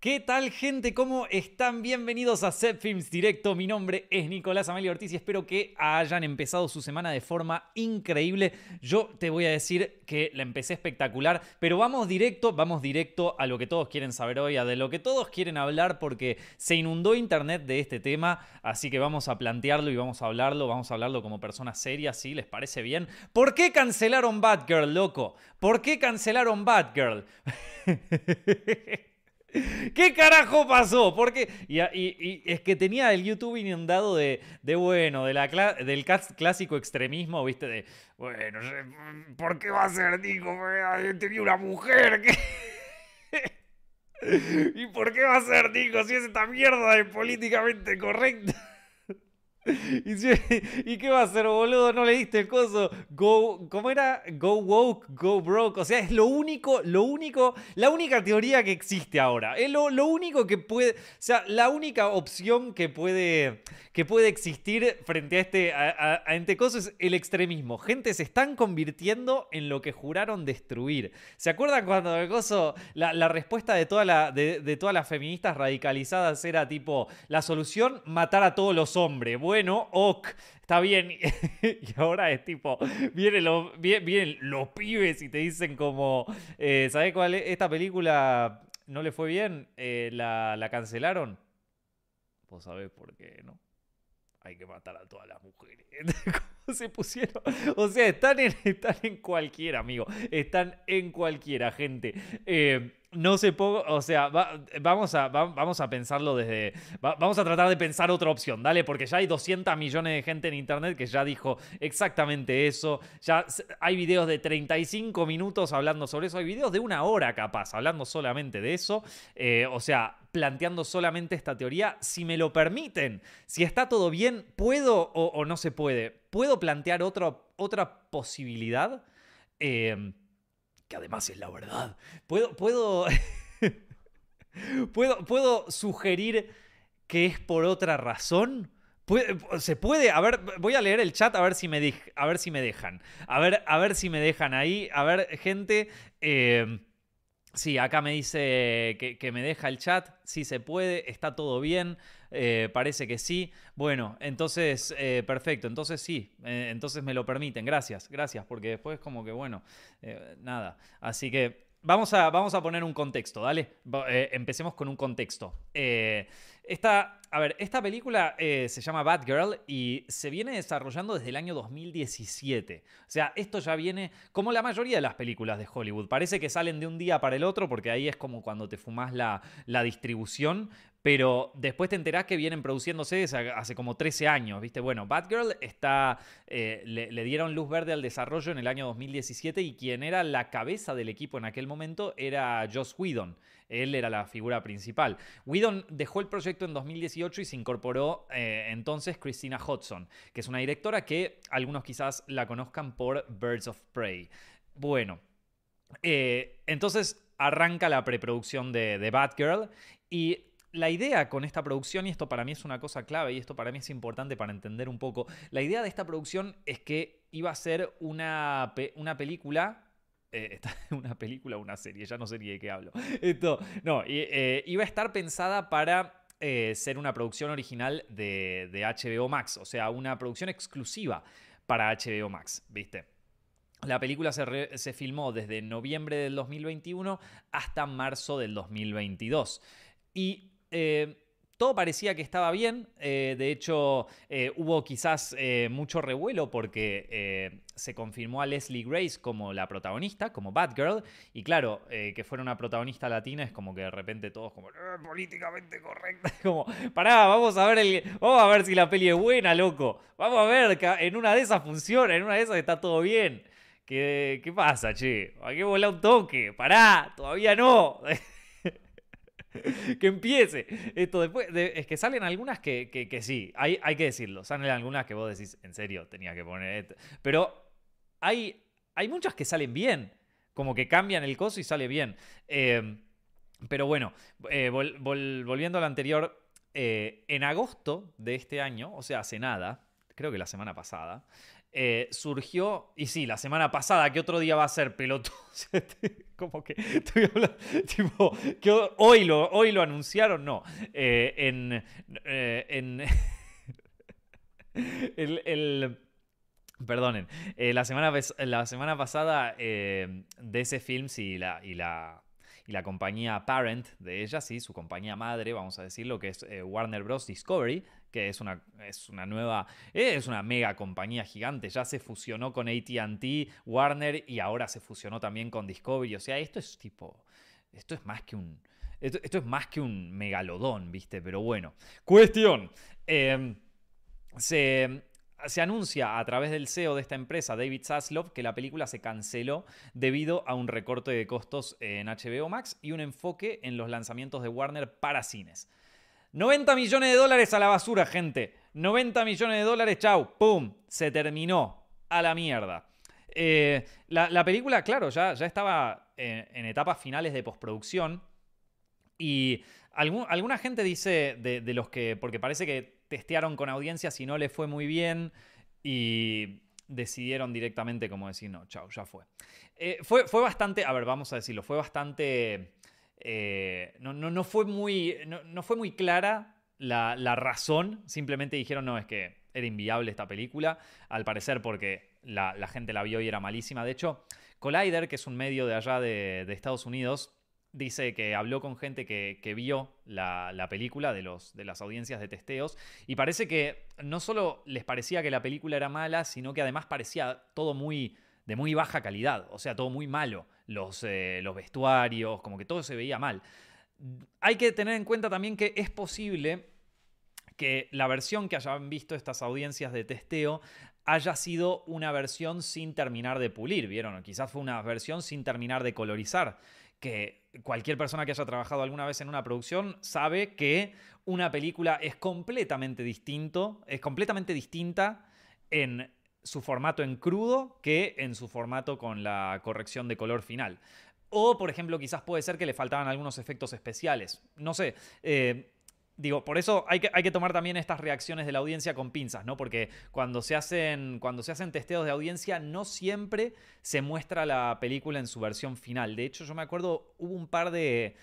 ¿Qué tal gente? ¿Cómo están? Bienvenidos a Set Films Directo. Mi nombre es Nicolás Amelio Ortiz y espero que hayan empezado su semana de forma increíble. Yo te voy a decir que la empecé espectacular, pero vamos directo, vamos directo a lo que todos quieren saber hoy, a de lo que todos quieren hablar porque se inundó internet de este tema, así que vamos a plantearlo y vamos a hablarlo, vamos a hablarlo como personas serias, ¿sí? ¿Les parece bien? ¿Por qué cancelaron Batgirl, loco? ¿Por qué cancelaron Batgirl? ¿Qué carajo pasó? Porque y, y, es que tenía el YouTube inundado de, de bueno, de la del clásico extremismo, ¿viste? De, bueno, ¿por qué va a ser Nico? Tenía una mujer ¿Y por qué va a ser Nico si es esta mierda de políticamente correcta? ¿Y, qué va a hacer, boludo? ¿No le diste el coso? Go, ¿Cómo era? Go woke, go broke. O sea, es lo único, lo único, la única teoría que existe ahora. Es lo, único que puede, o sea, la única opción que puede, que puede existir frente a este, a, este coso es el extremismo. Gente, se están convirtiendo en lo que juraron destruir. ¿Se acuerdan cuando el coso, la, respuesta de, toda la, de, de todas las feministas radicalizadas era tipo, la solución, matar a todos los hombres? Bueno, bueno, ok, está bien. y ahora es tipo, vienen los, pibes y te dicen como, eh, ¿sabes cuál es? Esta película no le fue bien, eh, la, la cancelaron. Vos sabés por qué, ¿no? hay que matar a todas las mujeres. ¿Cómo se pusieron? O sea, están en, están en cualquiera, amigo. Están en cualquiera, gente. Eh, no se pongo, o sea, vamos, a, vamos a pensarlo desde, vamos a tratar de pensar otra opción, dale, porque ya hay 200 millones de gente en internet que ya dijo exactamente eso, ya hay videos de 35 minutos hablando sobre eso, hay videos de una hora capaz, hablando solamente de eso, eh, o sea, planteando solamente esta teoría, si me lo permiten, si está todo bien, ¿puedo o, no se puede? ¿Puedo plantear otra posibilidad? Eh, que además es la verdad. Puedo, puedo, puedo, puedo sugerir que es por otra razón. ¿Se puede? A ver, voy a leer el chat a ver si me, a ver si me dejan. A ver, a ver si me dejan ahí. A ver, gente. Eh, sí, acá me dice que, me deja el chat. Sí se puede, está todo bien. Eh, parece que sí. Bueno, entonces, eh, perfecto. Entonces sí, eh, entonces me lo permiten. Gracias, gracias, porque después como que, bueno, nada. Así que vamos a, vamos a poner un contexto, ¿dale? empecemos con un contexto. Esta, a ver, esta película se llama Batgirl y se viene desarrollando desde el año 2017. O sea, esto ya viene como la mayoría de las películas de Hollywood. Parece que salen de un día para el otro porque ahí es como cuando te fumas la, la distribución, pero después te enterás que vienen produciéndose hace como 13 años, ¿viste? Bueno, Batgirl está, eh, le, dieron luz verde al desarrollo en el año 2017 y quien era la cabeza del equipo en aquel momento era Joss Whedon. Él era la figura principal. Whedon dejó el proyecto en 2018 y se incorporó eh, entonces Christina Hodson, que es una directora que algunos quizás la conozcan por Birds of Prey. Bueno, eh, entonces arranca la preproducción de, de Batgirl y la idea con esta producción, y esto para mí es una cosa clave, y esto para mí es importante para entender un poco, la idea de esta producción es que iba a ser una, una película eh, una película o una serie, ya no sé ni de qué hablo. Esto, no, eh, iba a estar pensada para eh, ser una producción original de, HBO Max, o sea, una producción exclusiva para HBO Max, ¿viste? La película se, se filmó desde noviembre del 2021 hasta marzo del 2022. Y eh, todo parecía que estaba bien, eh, de hecho eh, hubo quizás mucho revuelo porque se confirmó a Leslie Grace como la protagonista, como Batgirl, y claro, que fuera una protagonista latina es como que de repente todos como políticamente correcta, como, pará, vamos a ver el, vamos a ver si la peli es buena, loco, vamos a ver, en una de esas funciona, en una de esas está todo bien. ¿Qué, qué pasa, che? Hay que volar un toque, pará, todavía no. que empiece. Esto después, es que salen algunas que, sí, hay, hay que decirlo. Salen algunas que vos decís, en serio, tenía que poner esto. Pero hay, hay muchas que salen bien. Como que cambian el coso y sale bien. Em, pero bueno, eh, volviendo a lo anterior, eh, en agosto de este año, o sea, hace nada, creo que la semana pasada, eh, surgió, y sí, la semana pasada, ¿qué otro día va a ser pelotudo? Como que estoy hablando, tipo, hoy lo, hoy lo anunciaron, no. Eh, en. Eh, en el, Perdonen. la, semana, la semana pasada, DC Films y la, y la y la compañía parent de ella, sí, su compañía madre, vamos a decirlo, que es Warner Bros. Discovery, es una, es una nueva, es una mega compañía gigante, ya se fusionó con ATT, Warner y ahora se fusionó también con Discovery, o sea, esto es tipo, esto es más que un, esto, es más que un megalodón, ¿viste? Pero bueno, cuestión, em, se, se anuncia a través del CEO de esta empresa, David Zaslav, que la película se canceló debido a un recorte de costos en HBO Max y un enfoque en los lanzamientos de Warner para cines. 90 millones de dólares a la basura, gente. 90 millones de dólares, chau, ¡pum! Se terminó. A la mierda. Eh, la, película, claro, ya, ya estaba en, etapas finales de postproducción. Y alguna gente dice de, los que, porque parece que testearon con audiencias y no le fue muy bien. Y decidieron directamente como decir, no, chau, ya fue. Eh, fue. Fue bastante, a ver, vamos a decirlo, fue bastante eh, no, no, fue muy, no, fue muy clara la, razón, simplemente dijeron, no, es que era inviable esta película, al parecer porque la, gente la vio y era malísima. De hecho, Collider, que es un medio de allá de, Estados Unidos, dice que habló con gente que, vio la, película de, los, de las audiencias de testeos y parece que no solo les parecía que la película era mala, sino que además parecía todo muy de muy baja calidad, o sea, todo muy malo los, eh, los vestuarios, como que todo se veía mal. Hay que tener en cuenta también que es posible que la versión que hayan visto estas audiencias de testeo haya sido una versión sin terminar de pulir, ¿vieron? quizás fue una versión sin terminar de colorizar, que cualquier persona que haya trabajado alguna vez en una producción sabe que una película es completamente distinto, es completamente distinta en su formato en crudo que en su formato con la corrección de color final. O, por ejemplo, quizás puede ser que le faltaban algunos efectos especiales. No sé. Eh, digo, por eso hay que, hay que, tomar también estas reacciones de la audiencia con pinzas, ¿no? Porque cuando se, hacen, cuando se hacen testeos de audiencia, no siempre se muestra la película en su versión final. De hecho, yo me acuerdo, hubo un par de,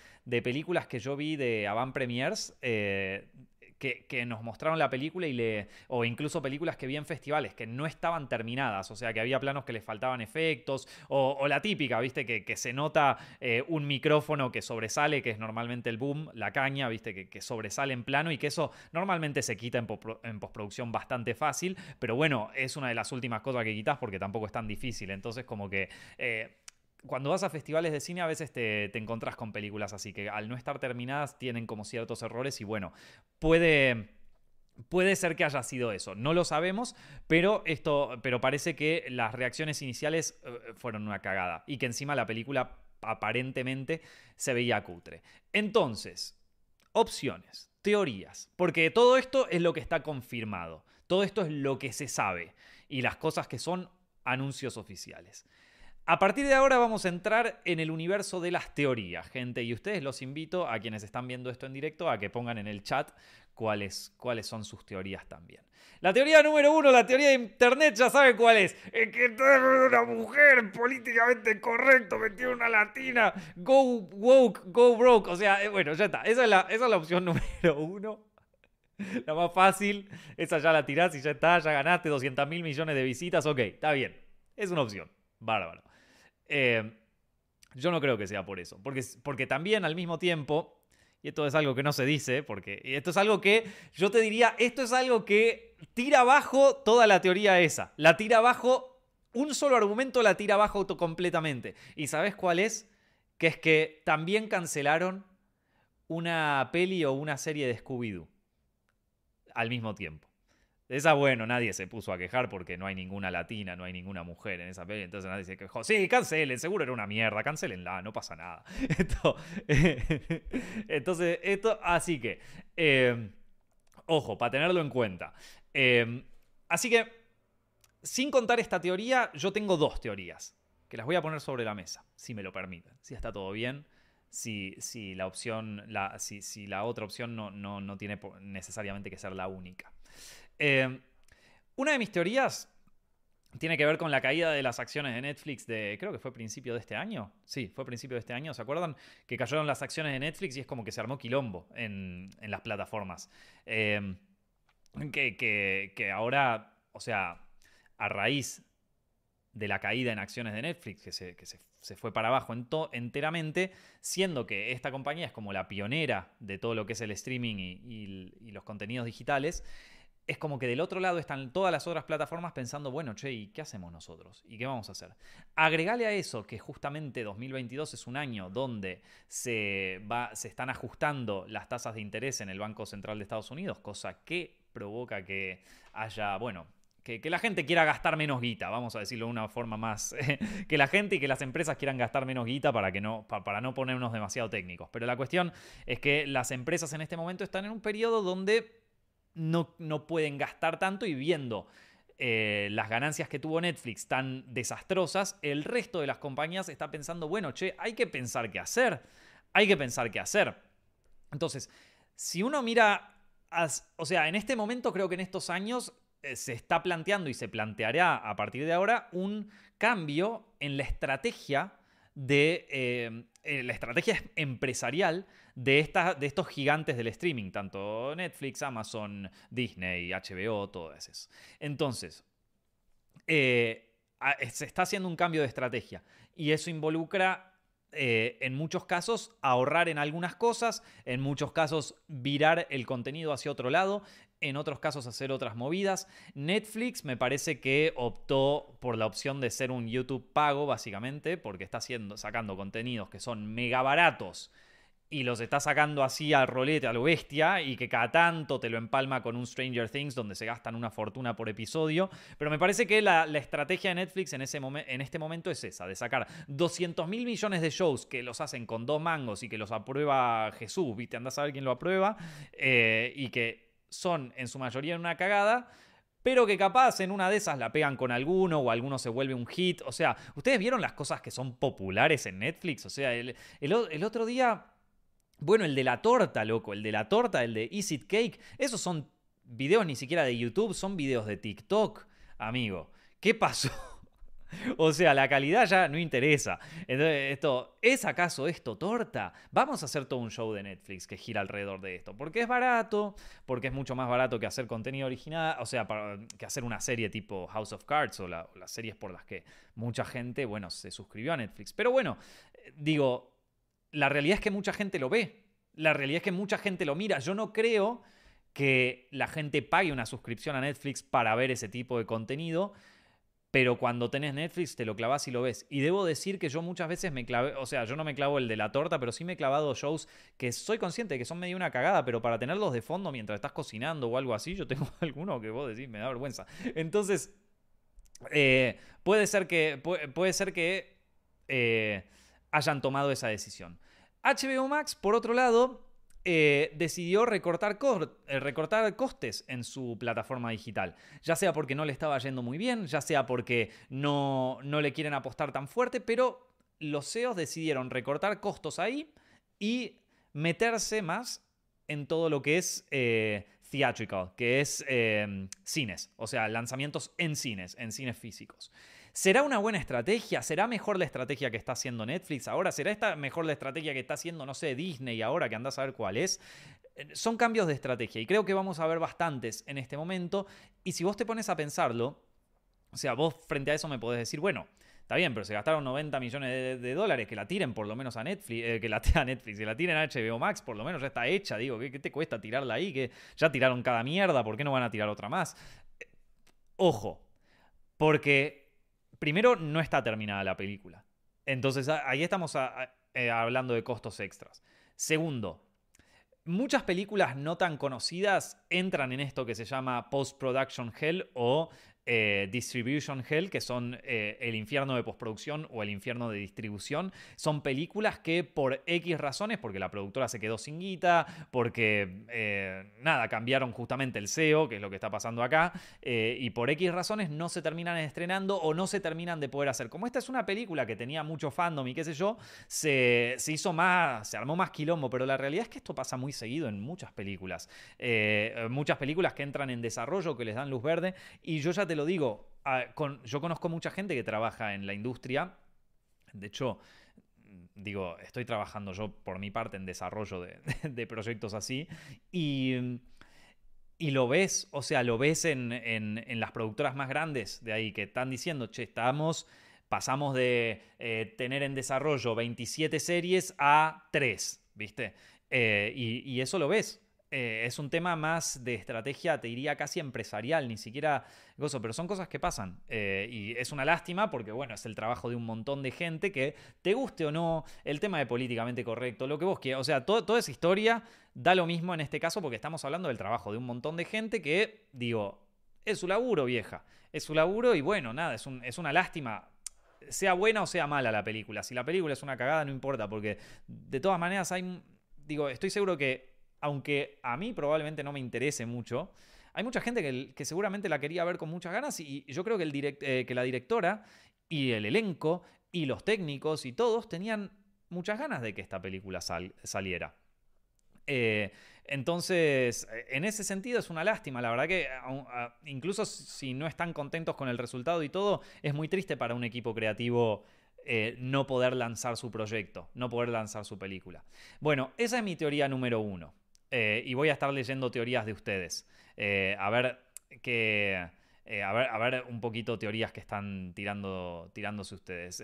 películas que yo vi de Avant Premiers eh, que, nos mostraron la película y le. o incluso películas que vi en festivales que no estaban terminadas. O sea, que había planos que les faltaban efectos. O, la típica, viste, que, se nota eh, un micrófono que sobresale, que es normalmente el boom, la caña, viste, que, sobresale en plano y que eso normalmente se quita en, postproducción bastante fácil. Pero bueno, es una de las últimas cosas que quitas porque tampoco es tan difícil. Entonces, como que. Eh, cuando vas a festivales de cine a veces te, te con películas así que al no estar terminadas tienen como ciertos errores y bueno, puede... Puede ser que haya sido eso, no lo sabemos, pero esto, pero parece que las reacciones iniciales eh, fueron una cagada y que encima la película aparentemente se veía cutre. Entonces, opciones, teorías, porque todo esto es lo que está confirmado, todo esto es lo que se sabe y las cosas que son anuncios oficiales. A partir de ahora vamos a entrar en el universo de las teorías, gente, y ustedes los invito a quienes están viendo esto en directo a que pongan en el chat cuáles, cuáles son sus teorías también. La teoría número uno, la teoría de Internet, ya saben cuál es. Es que una mujer políticamente correcto, metió una latina, go woke, go broke. O sea, eh, bueno, ya está. Esa es la, esa es la opción número uno. La más fácil, esa ya la tirás y ya está, ya ganaste 200 mil millones de visitas, ok, está bien. Es una opción, bárbaro. Eh, yo no creo que sea por eso, porque, porque también al mismo tiempo, y esto es algo que no se dice, porque esto es algo que yo te diría, esto es algo que tira abajo toda la teoría esa, la tira abajo, un solo argumento la tira abajo completamente. ¿Y sabes cuál es? Que es que también cancelaron una peli o una serie de Scooby-Doo al mismo tiempo. Esa, bueno, nadie se puso a quejar porque no hay ninguna latina, no hay ninguna mujer en esa peli. Entonces nadie se quejó. Sí, cancelen, seguro era una mierda, cancelenla, no pasa nada. Entonces, esto, así que, em, ojo, para tenerlo en cuenta. Em, así que, sin contar esta teoría, yo tengo dos teorías que las voy a poner sobre la mesa, si me lo permiten. Si está todo bien, si, si la opción, la, si, si la otra opción no, no, no tiene necesariamente que ser la única. Em, una de mis teorías tiene que ver con la caída de las acciones de Netflix de, creo que fue principio de este año. Sí, fue principio de este año, ¿se acuerdan? Que cayeron las acciones de Netflix y es como que se armó quilombo en, las plataformas. Em, que, ahora, o sea, a raíz de la caída en acciones de Netflix, que se, fue para abajo en enteramente, siendo que esta compañía es como la pionera de todo lo que es el streaming y los contenidos digitales, es como que del otro lado están todas las otras plataformas pensando, bueno, che, ¿y qué hacemos nosotros? ¿Y qué vamos a hacer? Agregale a eso que justamente 2022 es un año donde se, va, se están ajustando las tasas de interés en el Banco Central de Estados Unidos, cosa que provoca que haya, bueno, que, la gente quiera gastar menos guita, vamos a decirlo de una forma más, que la gente y que las empresas quieran gastar menos guita para, que no, para no ponernos demasiado técnicos. Pero la cuestión es que las empresas en este momento están en un periodo donde no, pueden gastar tanto y viendo eh, las ganancias que tuvo Netflix tan desastrosas, el resto de las compañías está pensando, bueno, che, hay que pensar qué hacer, hay que pensar qué hacer. Entonces, si uno mira, o sea, en este momento creo que en estos años eh, se está planteando y se planteará a partir de ahora un cambio en la estrategia de eh, la estrategia empresarial de, de estos gigantes del streaming, tanto Netflix, Amazon, Disney, HBO, todo eso. Entonces, eh, se está haciendo un cambio de estrategia y eso involucra eh, en muchos casos ahorrar en algunas cosas, en muchos casos virar el contenido hacia otro lado, en otros casos hacer otras movidas. Netflix me parece que optó por la opción de ser un YouTube pago, básicamente, porque está haciendo, sacando contenidos que son mega baratos y los está sacando así al rolete, a lo bestia, y que cada tanto te lo empalma con un Stranger Things donde se gastan una fortuna por episodio. Pero me parece que la, estrategia de Netflix en, ese en este momento es esa, de sacar 200 mil millones de shows que los hacen con dos mangos y que los aprueba Jesús, ¿viste? Anda a saber quién lo aprueba, eh, y que son en su mayoría una cagada pero que capaz en una de esas la pegan con alguno o alguno se vuelve un hit. O sea, ¿ustedes vieron las cosas que son populares en Netflix? O sea, el, el otro día bueno, el de la torta, loco, el de la torta, el de Easy Cake, esos son videos ni siquiera de YouTube, son videos de TikTok, amigo. ¿Qué pasó? O sea, la calidad ya no interesa. Entonces, esto, ¿es acaso esto torta? Vamos a hacer todo un show de Netflix que gira alrededor de esto. Porque es barato, porque es mucho más barato que hacer contenido original, o sea, que hacer una serie tipo House of Cards o, o las series por las que mucha gente, bueno, se suscribió a Netflix. Pero bueno, eh, digo, la realidad es que mucha gente lo ve. La realidad es que mucha gente lo mira. Yo no creo que la gente pague una suscripción a Netflix para ver ese tipo de contenido, pero cuando tenés Netflix te lo clavas y lo ves. Y debo decir que yo muchas veces me clavé, o sea, yo no me clavo el de la torta, pero sí me he clavado shows que soy consciente de que son medio una cagada, pero para tenerlos de fondo mientras estás cocinando o algo así, yo tengo alguno que vos decís, me da vergüenza. Entonces, eh, puede ser que, puede, ser que eh, hayan tomado esa decisión. HBO Max, por otro lado, eh, decidió recortar, eh, recortar, costes en su plataforma digital. Ya sea porque no le estaba yendo muy bien, ya sea porque no, no le quieren apostar tan fuerte, pero los CEOs decidieron recortar costos ahí y meterse más en todo lo que es eh, theatrical, que es cines, o sea, lanzamientos en cines, en cines físicos. ¿Será una buena estrategia? ¿Será mejor la estrategia que está haciendo Netflix ahora? ¿Será esta mejor la estrategia que está haciendo, no sé, Disney ahora que andás a ver cuál es? Eh, son cambios de estrategia y creo que vamos a ver bastantes en este momento. Y si vos te pones a pensarlo, o sea, vos frente a eso me podés decir, bueno, Está bien, pero se gastaron 90 millones de, dólares, que la tiren por lo menos a Netflix, eh, que la a Netflix, que la tiren a HBO Max, por lo menos ya está hecha, digo, ¿qué, te cuesta tirarla ahí? Que ya tiraron cada mierda, ¿por qué no van a tirar otra más? Eh, ojo, porque primero, no está terminada la película. Entonces ahí estamos eh, hablando de costos extras. Segundo, muchas películas no tan conocidas entran en esto que se llama post-production hell o eh, distribution Hell, que son eh, el infierno de postproducción o el infierno de distribución. Son películas que por X razones, porque la productora se quedó sin guita, porque eh, nada, cambiaron justamente el SEO, que es lo que está pasando acá, y por X razones no se terminan estrenando o no se terminan de poder hacer. Como esta es una película que tenía mucho fandom y qué sé yo, se, se hizo más, se armó más quilombo, pero la realidad es que esto pasa muy seguido en muchas películas. muchas películas que entran en desarrollo, que les dan luz verde, y yo ya te lo digo, yo conozco mucha gente que trabaja en la industria. De hecho, digo, estoy trabajando yo por mi parte en desarrollo de, proyectos así. Y, y, lo ves, o sea, lo ves en, en, las productoras más grandes de ahí que están diciendo, che, estamos, pasamos de eh, tener en desarrollo 27 series a 3, ¿viste? Eh, y, eso lo ves. Eh, es un tema más de estrategia, te diría casi empresarial, ni siquiera gozo, pero son cosas que pasan. Eh, y es una lástima porque, bueno, es el trabajo de un montón de gente que, te guste o no, el tema de políticamente correcto, lo que vos quieras, o sea, toda esa historia da lo mismo en este caso porque estamos hablando del trabajo de un montón de gente que, digo, es su laburo, vieja. Es su laburo y bueno, nada, es, es una lástima sea buena o sea mala la película. Si la película es una cagada, no importa, porque de todas maneras hay. Digo, estoy seguro que aunque a mí probablemente no me interese mucho, hay mucha gente que, seguramente la quería ver con muchas ganas y yo creo que, el eh, que la directora y el elenco y los técnicos y todos tenían muchas ganas de que esta película saliera. Eh, entonces, en ese sentido es una lástima, la verdad que incluso si no están contentos con el resultado y todo, es muy triste para un equipo creativo eh, no poder lanzar su proyecto, no poder lanzar su película. Bueno, esa es mi teoría número uno. Eh, y voy a estar leyendo teorías de ustedes. Eh, a ver que. Eh, a, ver, a, ver, un poquito teorías que están tirando, tirándose ustedes.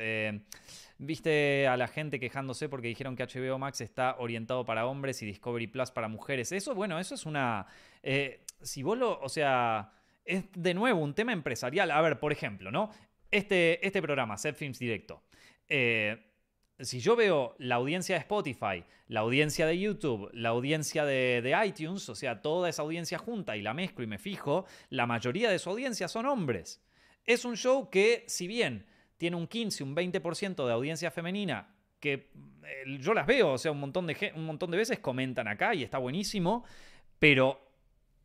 Viste a la gente quejándose porque dijeron que HBO Max está orientado para hombres y Discovery Plus para mujeres. Eso, bueno, eso es una. si vos lo. O sea. Es de nuevo un tema empresarial. A ver, por ejemplo, ¿no? Este, este programa, Set Films Directo si yo veo la audiencia de Spotify, la audiencia de YouTube, la audiencia de, iTunes, o sea, toda esa audiencia junta y la mezclo y me fijo, la mayoría de su audiencia son hombres. Es un show que, si bien tiene un 15, un 20% de audiencia femenina, que eh, yo las veo, o sea, un montón, de, un montón de veces comentan acá y está buenísimo, pero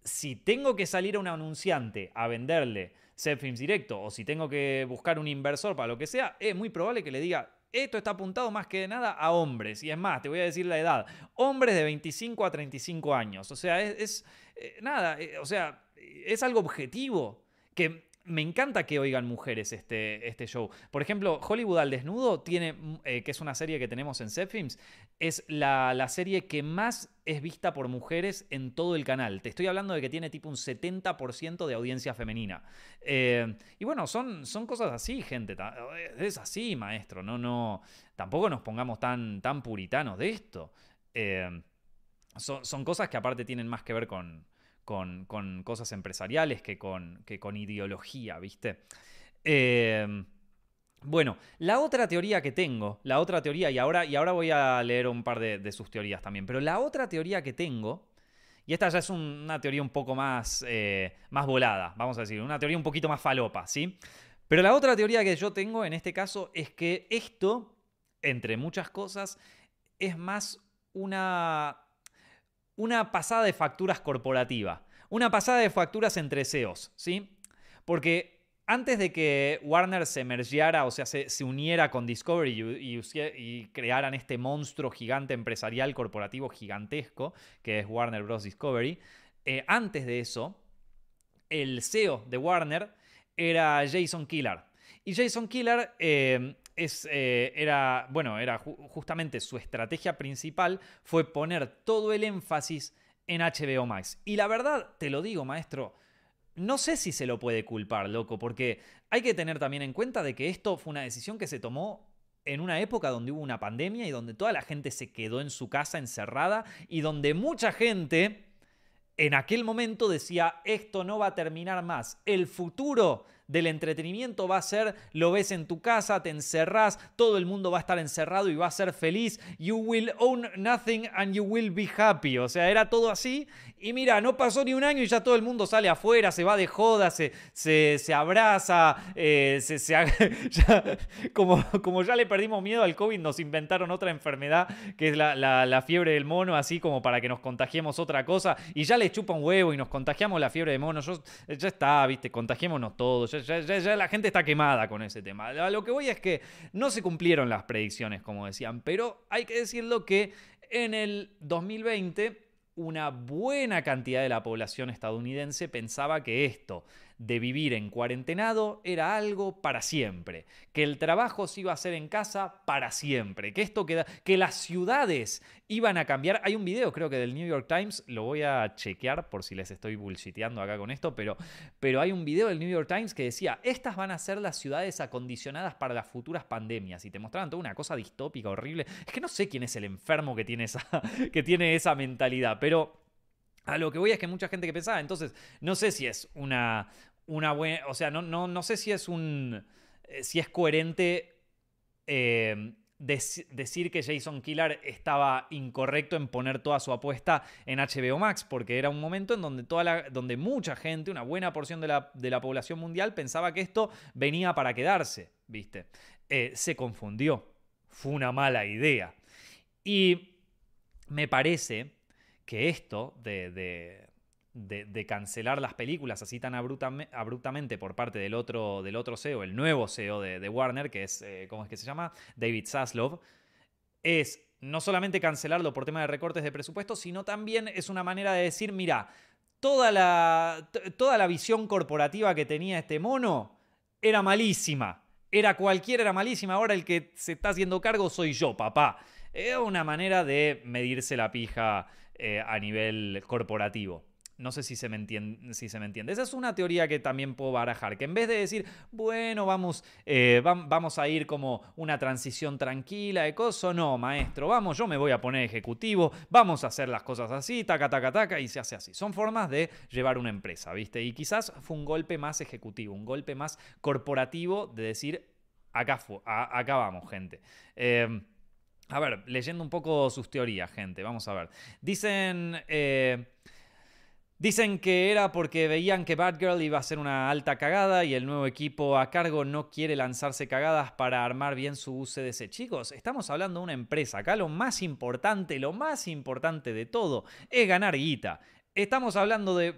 si tengo que salir a un anunciante a venderle Set Films Directo o si tengo que buscar un inversor para lo que sea, es muy probable que le diga, esto está apuntado más que nada a hombres. Y es más, te voy a decir la edad. Hombres de 25 a 35 años. O sea, es, eh, nada, eh, o sea, es algo objetivo. Que me encanta que oigan mujeres este, este show. Por ejemplo, Hollywood al desnudo tiene, mm, eh, que es una serie que tenemos en Zepfilms, es la, serie que más es vista por mujeres en todo el canal. Te estoy hablando de que tiene tipo un 70% de audiencia femenina. Eh, y bueno, son, son cosas así, gente. Es así, maestro. No, no. Tampoco nos pongamos tan, tan puritanos de esto. Eh, son cosas que aparte tienen más que ver con con, cosas empresariales que con, ideología, ¿viste? Em, bueno, la otra teoría que tengo, la otra teoría, y ahora, y ahora voy a leer un par de, sus teorías también, pero la otra teoría que tengo, y esta ya es una teoría un poco más, eh, más volada, vamos a decir, una teoría un poquito más falopa, ¿sí? Pero la otra teoría que yo tengo en este caso es que esto, entre muchas cosas, es más una una pasada de facturas corporativa, una pasada de facturas entre CEOs, ¿sí? Porque antes de que Warner se emergiera, o sea, se, uniera con Discovery y, crearan este monstruo gigante empresarial corporativo gigantesco, que es Warner Bros. Discovery, eh, antes de eso, el CEO de Warner era Jason Killer. Y Jason Killer eh, es, eh, era, bueno, era justamente su estrategia principal fue poner todo el énfasis en HBO Max. Y la verdad, te lo digo, maestro, no sé si se lo puede culpar, loco, porque hay que tener también en cuenta de que esto fue una decisión que se tomó en una época donde hubo una pandemia y donde toda la gente se quedó en su casa encerrada y donde mucha gente en aquel momento decía, esto no va a terminar más, el futuro del entretenimiento va a ser, lo ves en tu casa, te encerrás, todo el mundo va a estar encerrado y va a ser feliz. You will own nothing and you will be happy. O sea, era todo así. Y mira, no pasó ni un año y ya todo el mundo sale afuera, se va de joda, se, se, abraza, eh, se, como, como ya le perdimos miedo al COVID, nos inventaron otra enfermedad que es la, fiebre del mono, así como para que nos contagiemos otra cosa. Y ya le chupa un huevo y nos contagiamos la fiebre del mono. Ya está, viste, contagiémonos todos ya, la gente está quemada con ese tema. lo que voy es que no se cumplieron las predicciones, como decían, pero hay que decirlo que en el 2020 una buena cantidad de la población estadounidense pensaba que esto de vivir en cuarentenado era algo para siempre, que el trabajo se iba a hacer en casa para siempre, que esto queda, que las ciudades iban a cambiar. Hay un video, creo que del New York Times, lo voy a chequear por si les estoy bullshiteando acá con esto, pero, pero hay un video del New York Times que decía, estas van a ser las ciudades acondicionadas para las futuras pandemias, y te mostraban toda una cosa distópica, horrible. Es que no sé quién es el enfermo que tiene esa, que tiene esa mentalidad, pero... A lo que voy es que mucha gente que pensaba, entonces no sé si es una, una buena, o sea, no, no, no sé si es un, eh, si es coherente eh, decir que Jason Killer estaba incorrecto en poner toda su apuesta en HBO Max, porque era un momento en donde, toda la, donde mucha gente, una buena porción de la, de la, población mundial pensaba que esto venía para quedarse, ¿viste? Eh, se confundió, fue una mala idea. Y me parece que esto de, de, cancelar las películas así tan abruptamente por parte del otro, del otro CEO, el nuevo CEO de, Warner, que es, eh, ¿cómo es que se llama? David Zaslav, es no solamente cancelarlo por tema de recortes de presupuesto, sino también es una manera de decir, mira, toda la, toda la visión corporativa que tenía este mono era malísima. Era cualquiera, era malísima. Ahora el que se está haciendo cargo soy yo, papá. Es una manera de medirse la pija eh, a nivel corporativo. No sé si se, me entiende, si se me entiende. Esa es una teoría que también puedo barajar, que en vez de decir, bueno, vamos, eh, vamos a ir como una transición tranquila de cosas, no, maestro, vamos, yo me voy a poner ejecutivo, vamos a hacer las cosas así, taca, taca, taca, y se hace así. Son formas de llevar una empresa, ¿viste? Y quizás fue un golpe más ejecutivo, un golpe más corporativo de decir, acá, acá vamos, gente. Eh, a ver, leyendo un poco sus teorías, gente, vamos a ver. Dicen... Eh, dicen que era porque veían que Batgirl iba a ser una alta cagada y el nuevo equipo a cargo no quiere lanzarse cagadas para armar bien su UCDC. Chicos, estamos hablando de una empresa. Acá lo más importante, lo más importante de todo es ganar guita. Estamos hablando de,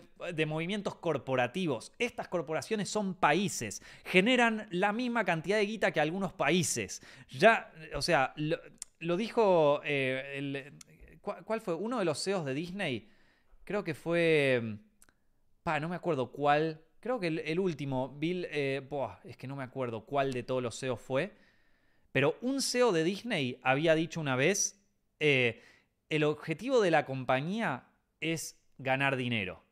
movimientos corporativos. Estas corporaciones son países. Generan la misma cantidad de guita que algunos países. Ya, o sea, dijo. Eh, ¿cuál, fue? Uno de los CEOs de Disney. Creo que fue. Pa, no me acuerdo cuál. Creo que el, último, Bill. Eh, es que no me acuerdo cuál de todos los CEOs fue. Pero un CEO de Disney había dicho una vez: eh, el objetivo de la compañía es ganar dinero.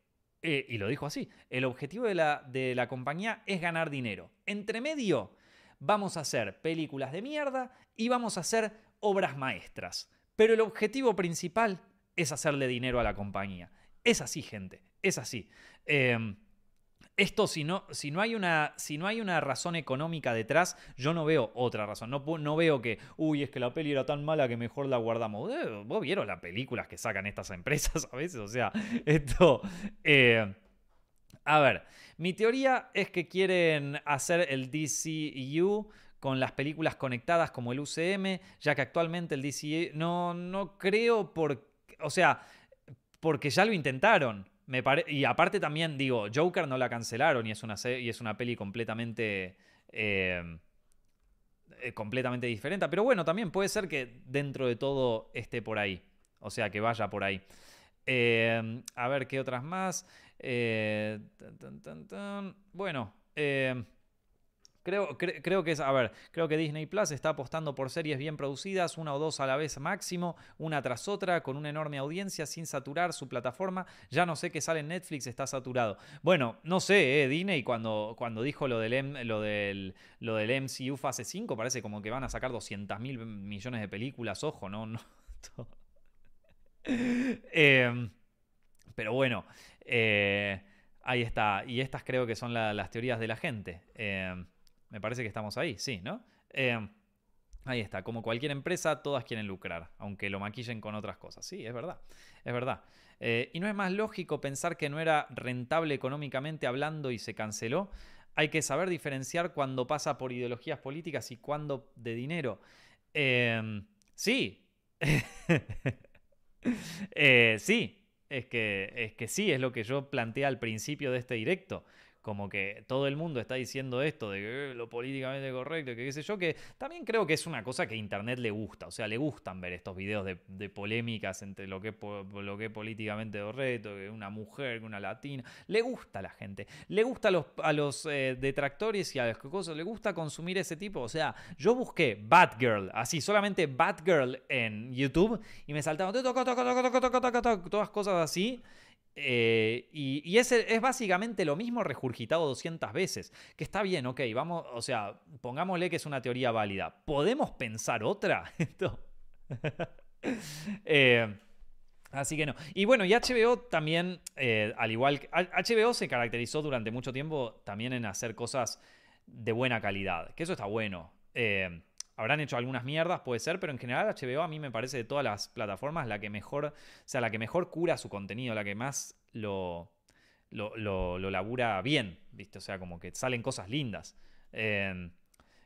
y lo dijo así: el objetivo de la, de la compañía es ganar dinero. Entre medio, vamos a hacer películas de mierda y vamos a hacer obras maestras. Pero el objetivo principal es hacerle dinero a la compañía. Es así, gente, es así. Em, esto, si no, si, no hay una, si no hay una razón económica detrás, yo no veo otra razón. No, no veo que, uy, es que la peli era tan mala que mejor la guardamos. Eh, vos vieron las películas que sacan estas empresas a veces. O sea, esto. Eh, a ver, mi teoría es que quieren hacer el DCU con las películas conectadas como el UCM, ya que actualmente el DCE no, no creo por, o sea, porque ya lo intentaron. Me y aparte también digo, Joker no la cancelaron y es una, y es una peli completamente... Eh, eh, completamente diferente. Pero bueno, también puede ser que dentro de todo esté por ahí. O sea, que vaya por ahí. Eh, a ver qué otras más. bueno, Creo, creo que es, a ver, creo que Disney Plus está apostando por series bien producidas, una o dos a la vez máximo, una tras otra, con una enorme audiencia, sin saturar su plataforma. Ya no sé qué sale en Netflix, está saturado. Bueno, no sé, eh, Disney cuando, cuando dijo lo del, lo, del, lo del MCU fase 5, parece como que van a sacar 200 mil millones de películas, ojo, no, no. Em, pero bueno, eh, ahí está. Y estas creo que son las teorías de la gente. Em, me parece que estamos ahí, sí, ¿no? Em, ahí está, como cualquier empresa, todas quieren lucrar, aunque lo maquillen con otras cosas. Sí, es verdad, es verdad. Eh, y no es más lógico pensar que no era rentable económicamente hablando y se canceló. Hay que saber diferenciar cuando pasa por ideologías políticas y cuando de dinero. Em, sí. Eh, sí, es que, es que sí, es lo que yo planteé al principio de este directo como que todo el mundo está diciendo esto de que eh, lo políticamente correcto, que qué sé yo, que también creo que es una cosa que a Internet le gusta, o sea, le gustan ver estos videos de, polémicas entre lo que, es, lo que políticamente correcto, que una mujer, que una latina, le gusta a la gente, le gusta a los, a los eh, detractores y a las cosas, le gusta consumir ese tipo, o sea, yo busqué Batgirl, así, solamente Batgirl en YouTube y me saltaron todas cosas así. Eh, y, es, es, básicamente lo mismo regurgitado 200 veces. Que está bien, ok, vamos, o sea, pongámosle que es una teoría válida. ¿Podemos pensar otra? eh, así que no. Y bueno, y HBO también, eh, al igual que HBO se caracterizó durante mucho tiempo también en hacer cosas de buena calidad. Que eso está bueno. Habrán hecho algunas mierdas, puede ser, pero en general HBO a mí me parece de todas las plataformas la que mejor, o sea, la que mejor cura su contenido, la que más lo, lo, labura bien, ¿viste? O sea, como que salen cosas lindas. Em,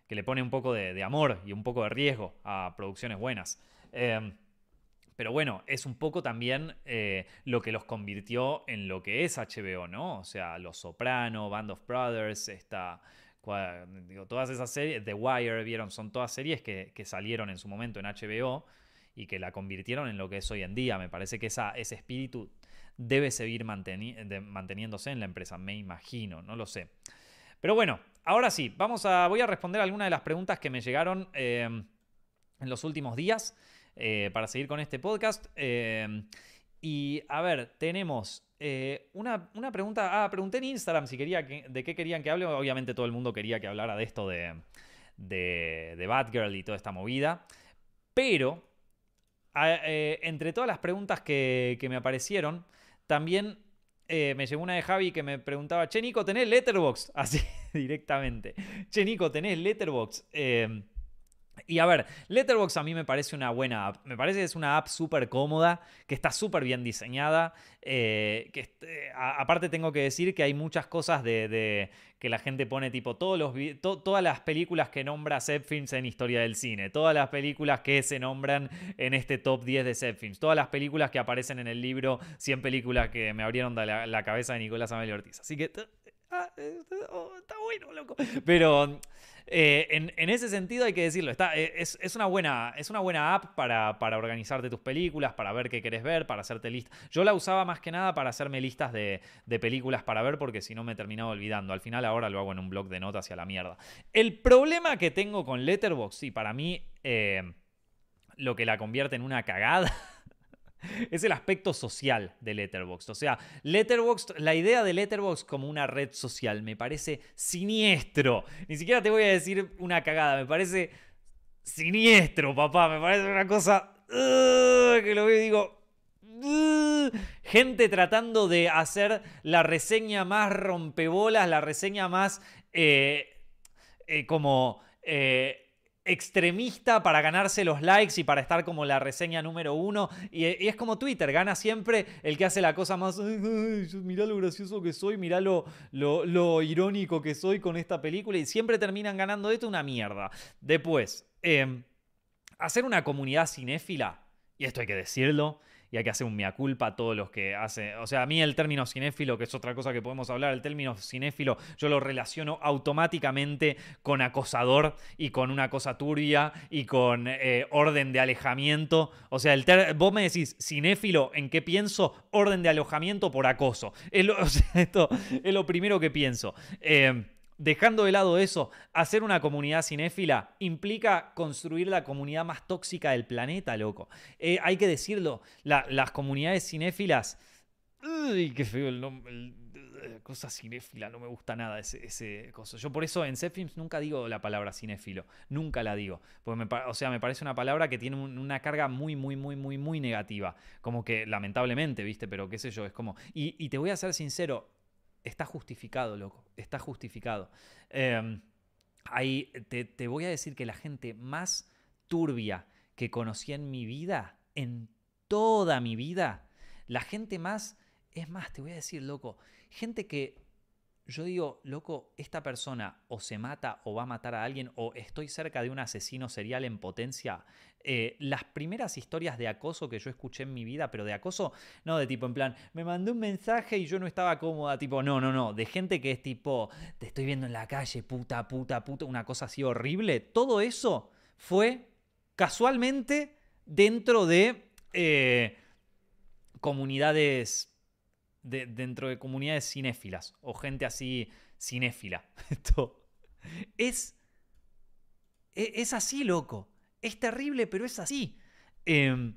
que le pone un poco de, amor y un poco de riesgo a producciones buenas. Em, pero bueno, es un poco también eh, lo que los convirtió en lo que es HBO, ¿no? O sea, Los Soprano, Band of Brothers, esta Todas esas series, The Wire, vieron, son todas series que, salieron en su momento en HBO y que la convirtieron en lo que es hoy en día. Me parece que esa, ese espíritu debe seguir manteniéndose en la empresa, me imagino, no lo sé. Pero bueno, ahora sí, vamos a, voy a responder algunas de las preguntas que me llegaron em, en los últimos días eh, para seguir con este podcast. Em, y a ver, tenemos eh, una, pregunta. Ah, pregunté en Instagram si quería de qué querían que hable. Obviamente todo el mundo quería que hablara de esto de, de, Batgirl y toda esta movida. Pero, eh, entre todas las preguntas que, me aparecieron, también eh, me llegó una de Javi que me preguntaba: Che, Nico, ¿tenés Letterbox? Así directamente. Che, Nico, ¿tenés Letterbox? Y a ver, Letterboxd a mí me parece una buena app. Me parece que es una app súper cómoda, que está súper bien diseñada. Eh, que eh, aparte tengo que decir que hay muchas cosas de, que la gente pone tipo todos los, todas las películas que nombra Zepfilms en historia del cine, todas las películas que se nombran en este top 10 de Zepfilms, todas las películas que aparecen en el libro 100 películas que me abrieron la, cabeza de Nicolás Amelio Ortiz. Así que ah, oh, está bueno, loco. Pero eh, en, ese sentido hay que decirlo, está, eh, es, una, buena, es una buena app para, organizarte tus películas, para ver qué querés ver, para hacerte listas. Yo la usaba más que nada para hacerme listas de, películas para ver porque si no me terminaba olvidando. Al final ahora lo hago en un blog de notas y a la mierda. El problema que tengo con Letterboxd, y para mí eh, lo que la convierte en una cagada es el aspecto social de Letterboxd. O sea, Letterboxd, la idea de Letterboxd como una red social me parece siniestro. Ni siquiera te voy a decir una cagada, me parece siniestro, papá. Me parece una cosa uh, que lo veo y digo... Uh, gente tratando de hacer la reseña más rompebolas, la reseña más eh, eh, como... Eh, extremista para ganarse los likes y para estar como la reseña número uno. Y, es como Twitter, gana siempre el que hace la cosa más, mirá lo gracioso que soy, mirá lo, lo, irónico que soy con esta película y siempre terminan ganando esto una mierda. Después, em, hacer una comunidad cinéfila, y esto hay que decirlo, y hay que hacer un mea culpa a todos los que hacen. O sea, a mí el término cinéfilo, que es otra cosa que podemos hablar, el término cinéfilo, yo lo relaciono automáticamente con acosador y con una cosa turbia y con eh, orden de alejamiento. O sea, el vos me decís cinéfilo, ¿en qué pienso? Orden de alojamiento por acoso. esto es lo primero que pienso. Eh, dejando de lado eso, hacer una comunidad cinéfila implica construir la comunidad más tóxica del planeta, loco. Eh, hay que decirlo, las comunidades cinéfilas... Uy, qué feo el nombre. Eh, cosa cinéfila, no me gusta nada ese, ese cosa. Yo por eso en Zepfilms nunca digo la palabra cinéfilo, nunca la digo. Porque o sea, me parece una palabra que tiene una carga muy, muy, muy, muy, muy negativa. Como que lamentablemente, ¿viste? Pero qué sé yo, es como... y te voy a ser sincero, está justificado, loco, está justificado. Em, ahí te, voy a decir que la gente más turbia que conocí en mi vida, en toda mi vida, la gente más, es más, te voy a decir, loco, gente que yo digo, loco, esta persona o se mata o va a matar a alguien o estoy cerca de un asesino serial en potencia. Eh, las primeras historias de acoso que yo escuché en mi vida, pero de acoso, no de tipo en plan, me mandó un mensaje y yo no estaba cómoda, tipo, no, no, no, de gente que es tipo, te estoy viendo en la calle, puta, puta, puta, una cosa así horrible. Todo eso fue casualmente dentro de eh, comunidades dentro de comunidades cinéfilas o gente así cinéfila. Esto es, e, es, así, loco. Es terrible, pero es así. Em,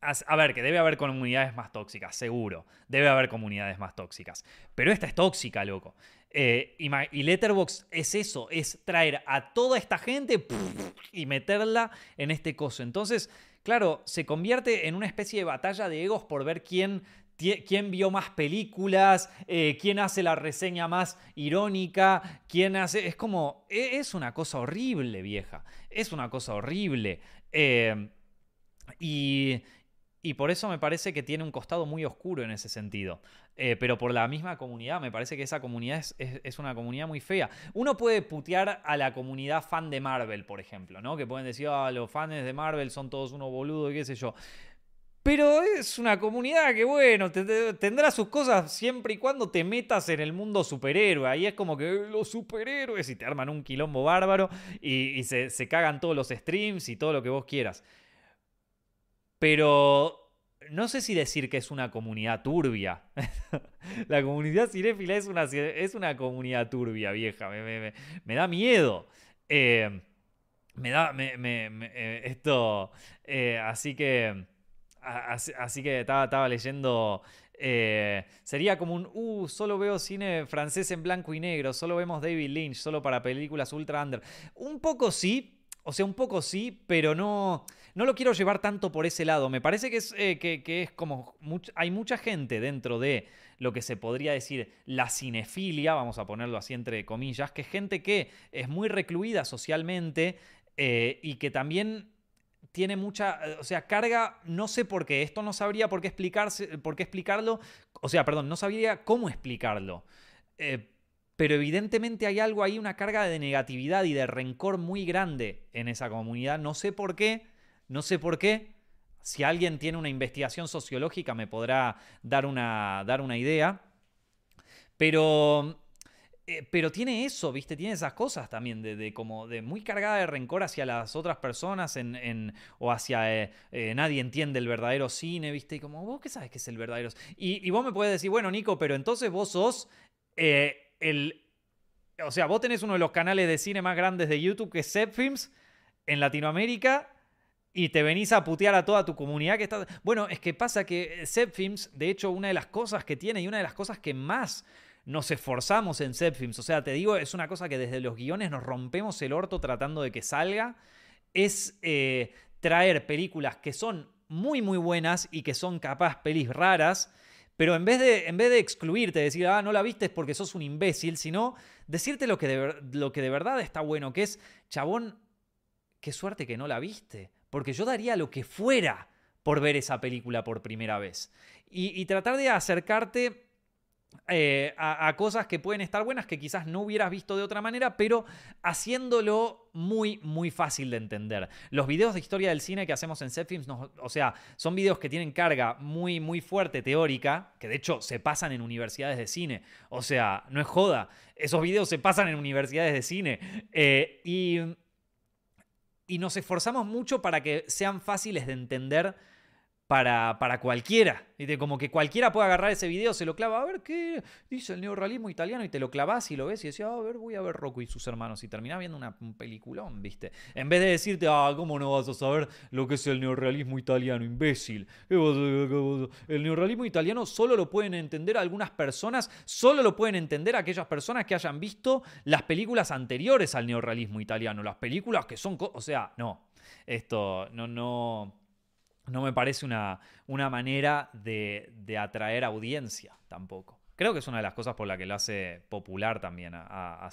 a, ver, que debe haber comunidades más tóxicas, seguro. Debe haber comunidades más tóxicas. Pero esta es tóxica, loco. Eh, y Letterbox es eso, es traer a toda esta gente y meterla en este coso. Entonces, claro, se convierte en una especie de batalla de egos por ver quién quién vio más películas, eh, quién hace la reseña más irónica, quién hace... Es como, e, es una cosa horrible, vieja. Es una cosa horrible. Eh, y, y por eso me parece que tiene un costado muy oscuro en ese sentido. Eh, pero por la misma comunidad, me parece que esa comunidad es, una comunidad muy fea. Uno puede putear a la comunidad fan de Marvel, por ejemplo, ¿no? Que pueden decir, ah, los fans de Marvel son todos unos boludos y qué sé yo. Pero es una comunidad que, bueno, tendrá sus cosas siempre y cuando te metas en el mundo superhéroe. Ahí es como que eh, los superhéroes y te arman un quilombo bárbaro y, se, cagan todos los streams y todo lo que vos quieras. Pero no sé si decir que es una comunidad turbia. la comunidad cinéfila es una, es una comunidad turbia, vieja. Me, da miedo. Eh, me da. Eh, esto. así que. Así, que estaba, leyendo. Eh, sería como un. Uh, solo veo cine francés en blanco y negro. Solo vemos David Lynch, solo para películas ultra under. Un poco sí. O sea, un poco sí, pero no. No lo quiero llevar tanto por ese lado. Me parece que es, eh, que, es como. hay mucha gente dentro de lo que se podría decir la cinefilia, vamos a ponerlo así entre comillas, que es gente que es muy recluida socialmente eh, y que también tiene mucha, eh, o sea, carga, no sé por qué, esto no sabría por qué, explicarse, por qué explicarlo, o sea, perdón, no sabría cómo explicarlo. Eh, pero evidentemente hay algo ahí, una carga de negatividad y de rencor muy grande en esa comunidad. No sé por qué, no sé por qué. Si alguien tiene una investigación sociológica me podrá dar una, dar una idea. Pero eh, pero tiene eso, ¿viste? Tiene esas cosas también, de, como de muy cargada de rencor hacia las otras personas en, o hacia eh, eh, nadie entiende el verdadero cine, ¿viste? Y como, ¿vos qué sabes qué es el verdadero y, y, vos me puedes decir, bueno, Nico, pero entonces vos sos el... O sea, vos tenés uno de los canales de cine más grandes de YouTube, que es Films en Latinoamérica, y te venís a putear a toda tu comunidad que está... Bueno, es que pasa que Films, de hecho, una de las cosas que tiene y una de las cosas que más nos esforzamos en Films. O sea, te digo, es una cosa que desde los guiones nos rompemos el orto tratando de que salga. Es eh, traer películas que son muy, muy buenas y que son capaz pelis raras. Pero en vez, de, en vez de excluirte, decir, ah, no la viste porque sos un imbécil, sino decirte lo que, de, lo que de verdad está bueno, que es, chabón, qué suerte que no la viste. Porque yo daría lo que fuera por ver esa película por primera vez. y tratar de acercarte eh, a, cosas que pueden estar buenas que quizás no hubieras visto de otra manera, pero haciéndolo muy, muy fácil de entender. Los videos de historia del cine que hacemos en Setfilms, o sea, son videos que tienen carga muy, muy fuerte teórica, que de hecho se pasan en universidades de cine. O sea, no es joda, esos videos se pasan en universidades de cine. Eh, y, y nos esforzamos mucho para que sean fáciles de entender para, para cualquiera. Como que cualquiera puede agarrar ese video, se lo clava, a ver qué dice el neorrealismo italiano, y te lo clavas y lo ves y decís, a ver, voy a ver Rocco y sus hermanos. Y terminás viendo una, un peliculón, ¿viste? En vez de decirte, ah, ¿cómo no vas a saber lo que es el neorrealismo italiano, imbécil? El neorrealismo italiano solo lo pueden entender algunas personas, solo lo pueden entender aquellas personas que hayan visto las películas anteriores al neorrealismo italiano, las películas que son, o sea, no, esto no, no no me parece una, una manera de, de, atraer audiencia tampoco. Creo que es una de las cosas por la que lo hace popular también a, a,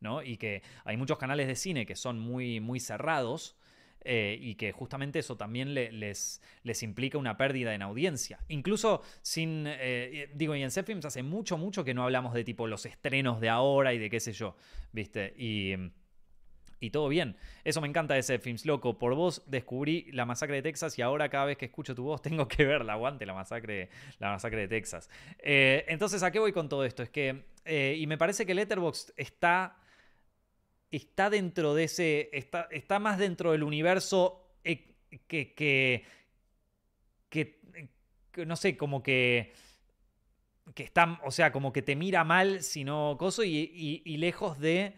¿no? Y que hay muchos canales de cine que son muy, muy cerrados eh, y que justamente eso también les, les implica una pérdida en audiencia. Incluso sin, eh, digo, y en Films hace mucho, mucho que no hablamos de tipo los estrenos de ahora y de qué sé yo, ¿viste? Y y todo bien. Eso me encanta ese Films Loco. Por vos descubrí la masacre de Texas y ahora cada vez que escucho tu voz tengo que ver la aguante, la masacre, la masacre de Texas. Eh, entonces, ¿a qué voy con todo esto? Es que, eh, y me parece que Letterboxd está, está dentro de ese, está, está más dentro del universo eh, que, que, que, no sé, como que que está, o sea, como que te mira mal, sino coso, y lejos de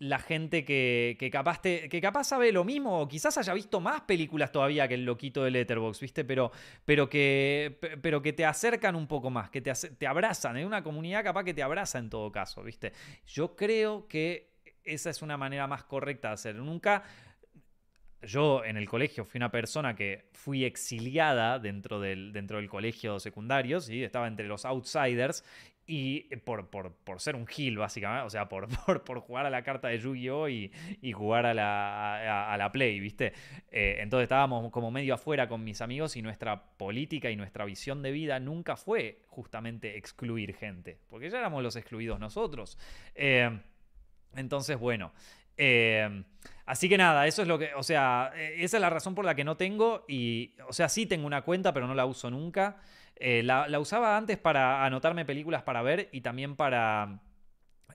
la gente que, capaz que capaz sabe lo mismo, o quizás haya visto más películas todavía que el loquito de Letterboxd, ¿viste? Pero, pero, que, pero que te acercan un poco más, que te, te abrazan, es una comunidad capaz que te abraza en todo caso, ¿viste? Yo creo que esa es una manera más correcta de hacerlo. Nunca yo en el colegio fui una persona que fui exiliada dentro del, dentro del colegio secundario, ¿sí? estaba entre los outsiders y eh, por, por, por, ser un gil, básicamente, o sea, por, por, jugar a la carta de Yu-Gi-Oh! Y, y, jugar a la, a, la Play, ¿viste? Eh, entonces estábamos como medio afuera con mis amigos y nuestra política y nuestra visión de vida nunca fue justamente excluir gente, porque ya éramos los excluidos nosotros. Eh, entonces, bueno. así que nada, eso es lo que, o sea, esa es la razón por la que no tengo y, o sea, sí tengo una cuenta, pero no la uso nunca. Eh, la, usaba antes para anotarme películas para ver y también para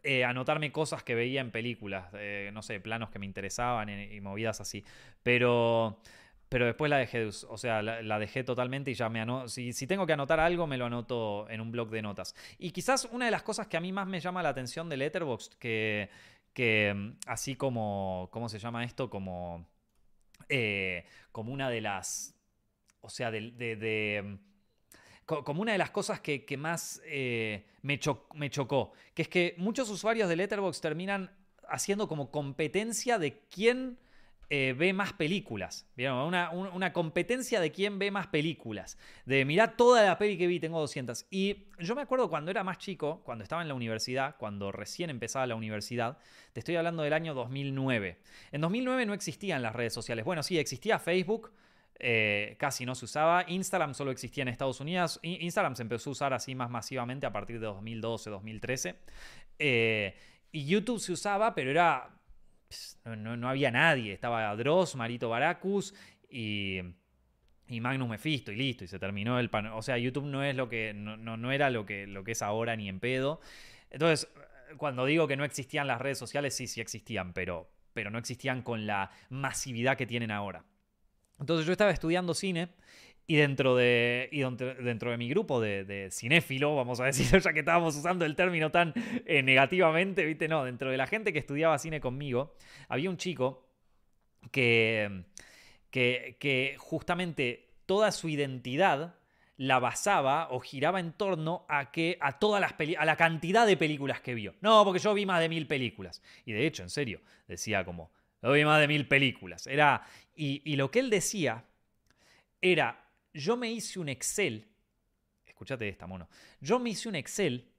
eh, anotarme cosas que veía en películas, eh, no sé, planos que me interesaban y, movidas así. Pero, pero después la dejé, o sea, la, dejé totalmente y ya me anoto. Si, tengo que anotar algo, me lo anoto en un blog de notas. Y quizás una de las cosas que a mí más me llama la atención de Letterboxd, que, que mm, así como, ¿cómo se llama esto? Como, como una de las, o sea, de como una de las cosas que, más eh, me, chocó, que es que muchos usuarios de Letterboxd terminan haciendo como competencia de quién eh, ve más películas. Una, una, competencia de quién ve más películas. De mirar toda la peli que vi, tengo 200. Y yo me acuerdo cuando era más chico, cuando estaba en la universidad, cuando recién empezaba la universidad, te estoy hablando del año 2009. En 2009 no existían las redes sociales. Bueno, sí, existía Facebook, eh, casi no se usaba. Instagram solo existía en Estados Unidos. Instagram se empezó a usar así más masivamente a partir de 2012, 2013. Eh, y YouTube se usaba, pero era. No, había nadie. Estaba Dross, Marito Baracus y. Y Magnus Mephisto y listo, y se terminó el pan. O sea, YouTube no es lo que. No, no, era lo que, lo que es ahora ni en pedo. Entonces, cuando digo que no existían las redes sociales, sí, sí existían, pero, pero no existían con la masividad que tienen ahora. Entonces yo estaba estudiando cine y dentro de, dentro, de mi grupo de, cinéfilo, vamos a decir, ya que estábamos usando el término tan eh, negativamente, ¿viste? No, dentro de la gente que estudiaba cine conmigo, había un chico que, que, que justamente toda su identidad la basaba o giraba en torno a que a todas las a la cantidad de películas que vio. No, porque yo vi más de mil películas. Y de hecho, en serio, decía como, yo vi más de mil películas. Era, y, lo que él decía era, yo me hice un Excel, escúchate esta, mono, yo me hice un Excel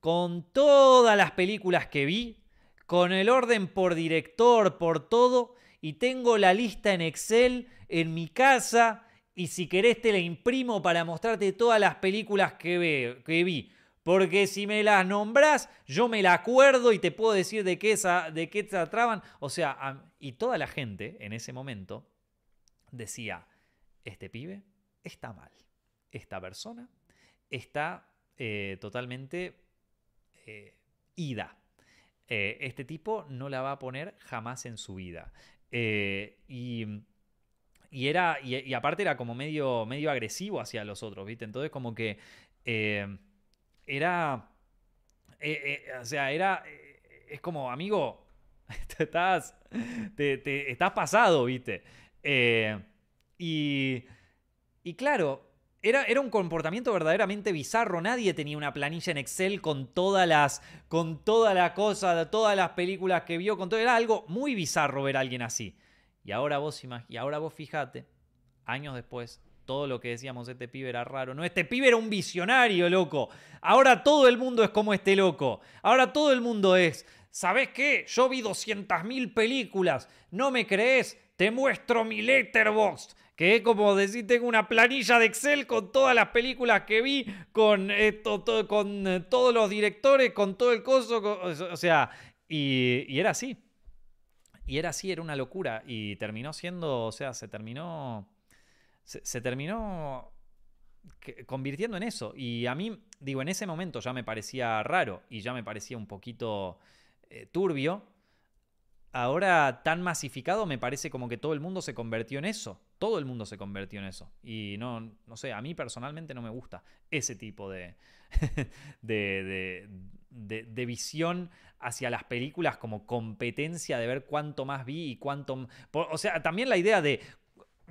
con todas las películas que vi, con el orden por director, por todo, y tengo la lista en Excel en mi casa, y si querés te la imprimo para mostrarte todas las películas que, que vi. Porque si me las nombras, yo me la acuerdo y te puedo decir de qué, esa, de qué se traban. O sea, y toda la gente en ese momento decía, este pibe está mal. Esta persona está eh, totalmente eh, ida. Eh, este tipo no la va a poner jamás en su vida. y, era, y, aparte era como medio, medio agresivo hacia los otros, ¿viste? Entonces como que era, o sea, era, es como, amigo, te estás, te, estás pasado, ¿viste? Eh, y, y claro, era, era, un comportamiento verdaderamente bizarro. Nadie tenía una planilla en Excel con todas las. con toda la cosa, todas las películas que vio, con todo. Era algo muy bizarro ver a alguien así. Y ahora vos y ahora vos fijate, años después, todo lo que decíamos, este pibe era raro. No, este pibe era un visionario, loco. Ahora todo el mundo es como este loco. Ahora todo el mundo es. ¿Sabes qué? Yo vi 200.000 películas. ¿No me crees? te muestro mi letterbox. Que es como decir, tengo una planilla de Excel con todas las películas que vi, con, esto, con eh, todos los directores, con todo el coso. o sea, y, y era así. Y era así, era una locura. Y terminó siendo, o sea, se terminó. Se, terminó convirtiendo en eso. Y a mí, digo, en ese momento ya me parecía raro y ya me parecía un poquito eh, turbio. Ahora tan masificado me parece como que todo el mundo se convirtió en eso. Todo el mundo se convirtió en eso. Y no, no sé, a mí personalmente no me gusta ese tipo de, de, de, de, visión hacia las películas como competencia de ver cuánto más vi y cuánto... O sea, también la idea de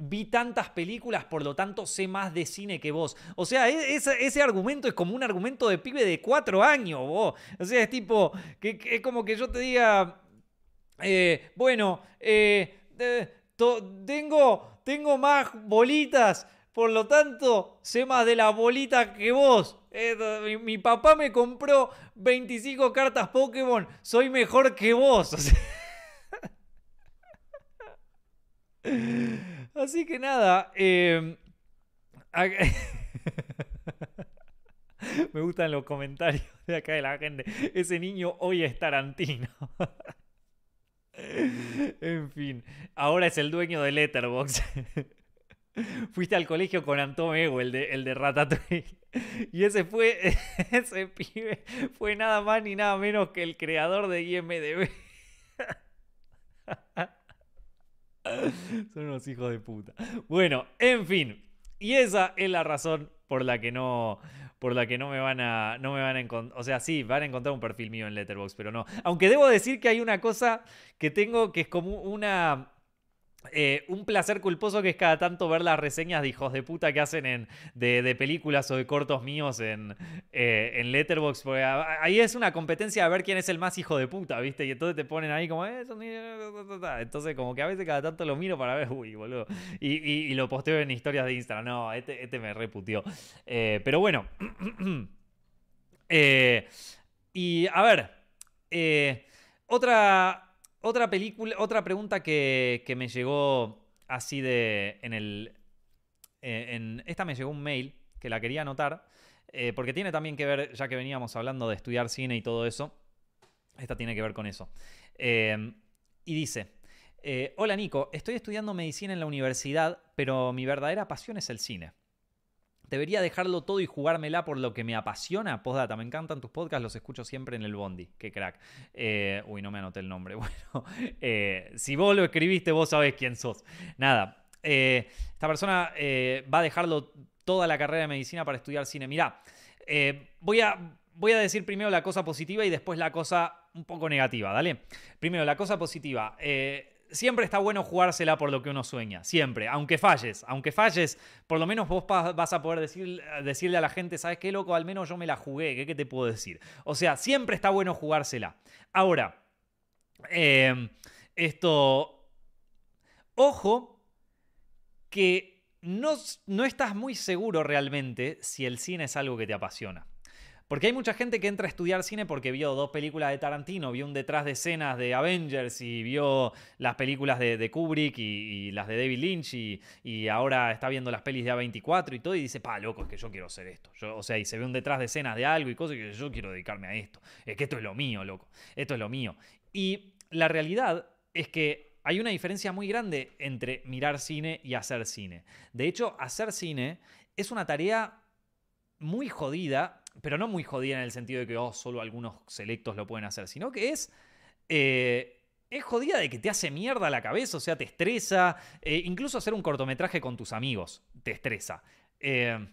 vi tantas películas, por lo tanto sé más de cine que vos. O sea, e, ese, argumento es como un argumento de pibe de cuatro años, vos. O sea, es tipo, que, es como que yo te diga, eh, bueno, eh, tengo, tengo más bolitas, por lo tanto sé más de las bolitas que vos. Eh, mi, papá me compró 25 cartas Pokémon, soy mejor que vos. Así que nada, em, me gustan los comentarios de acá de la gente. Ese niño hoy es Tarantino. en fin, ahora es el dueño de Letterboxd. Fuiste al colegio con Antonio el de, el de Ratatouille. Y ese fue, ese pibe fue nada más ni nada menos que el creador de IMDB. Son unos hijos de puta. Bueno, en fin. Y esa es la razón por la que no por la que no me van a no me van a encontrar, o sea, sí, van a encontrar un perfil mío en Letterboxd, pero no. Aunque debo decir que hay una cosa que tengo que es como una eh, un placer culposo que es cada tanto ver las reseñas de hijos de puta que hacen en, de, películas o de cortos míos en, eh, en Letterboxd. Porque ahí es una competencia de ver quién es el más hijo de puta, ¿viste? Y entonces te ponen ahí como, eh, entonces como que a veces cada tanto lo miro para ver, uy, boludo. Y, lo posteo en historias de Instagram. No, este, este me reputió. Pero bueno. y a ver. otra otra película, otra pregunta que, me llegó así de. En el. Eh, en, esta me llegó un mail que la quería anotar. Eh, porque tiene también que ver, ya que veníamos hablando de estudiar cine y todo eso. Esta tiene que ver con eso. Eh, y dice: Hola Nico, estoy estudiando medicina en la universidad, pero mi verdadera pasión es el cine. Debería dejarlo todo y jugármela por lo que me apasiona. Postdata, me encantan tus podcasts, los escucho siempre en el Bondi. Qué crack. Eh, uy, no me anoté el nombre. Bueno, eh, si vos lo escribiste, vos sabés quién sos. Nada. Eh, esta persona va a dejarlo toda la carrera de medicina para estudiar cine. Mirá, voy a, voy a decir primero la cosa positiva y después la cosa un poco negativa, ¿dale? Primero, la cosa positiva siempre está bueno jugársela por lo que uno sueña, siempre, aunque falles, aunque falles, por lo menos vos vas a poder decir, decirle a la gente, ¿sabes qué, loco? Al menos yo me la jugué, ¿qué, te puedo decir? O sea, siempre está bueno jugársela. Ahora, em, esto, ojo, que no, no estás muy seguro realmente si el cine es algo que te apasiona. Porque hay mucha gente que entra a estudiar cine porque vio dos películas de Tarantino, vio un detrás de escenas de Avengers y vio las películas de, Kubrick y, las de David Lynch y, ahora está viendo las pelis de A24 y todo y dice, pa, loco, es que yo quiero hacer esto. o sea, y se ve un detrás de escenas de algo y cosas que yo quiero dedicarme a esto. Es que esto es lo mío, loco. Esto es lo mío. Y la realidad es que hay una diferencia muy grande entre mirar cine y hacer cine. De hecho, hacer cine es una tarea muy jodida pero no muy jodida en el sentido de que oh, solo algunos selectos lo pueden hacer, sino que es... Eh, es jodida de que te hace mierda la cabeza, o sea, te estresa. Eh, incluso hacer un cortometraje con tus amigos te estresa. Eh,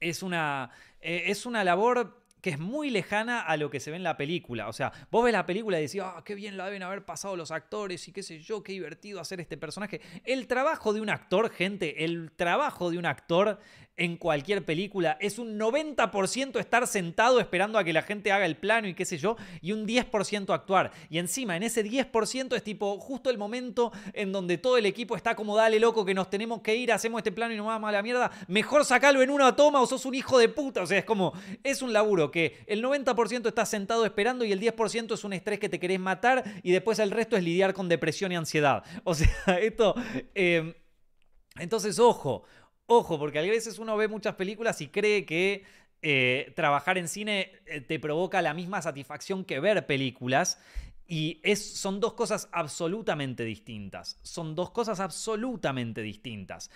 es, una, es una labor que es muy lejana a lo que se ve en la película. O sea, vos ves la película y decís, ah, qué bien la deben haber pasado los actores y qué sé yo, qué divertido hacer este personaje. El trabajo de un actor, gente, el trabajo de un actor en cualquier película. Es un 90% estar sentado esperando a que la gente haga el plano y qué sé yo, y un 10% actuar. Y encima, en ese 10% es tipo justo el momento en donde todo el equipo está como, dale loco, que nos tenemos que ir, hacemos este plano y nos vamos a la mierda. Mejor sacalo en una toma o sos un hijo de puta. O sea, es como, es un laburo que el 90% está sentado esperando y el 10% es un estrés que te querés matar y después el resto es lidiar con depresión y ansiedad. O sea, esto... Em, entonces, ojo, ojo, porque a veces uno ve muchas películas y cree que eh, trabajar en cine eh, te provoca la misma satisfacción que ver películas. Y es, son dos cosas absolutamente distintas. Son dos cosas absolutamente distintas.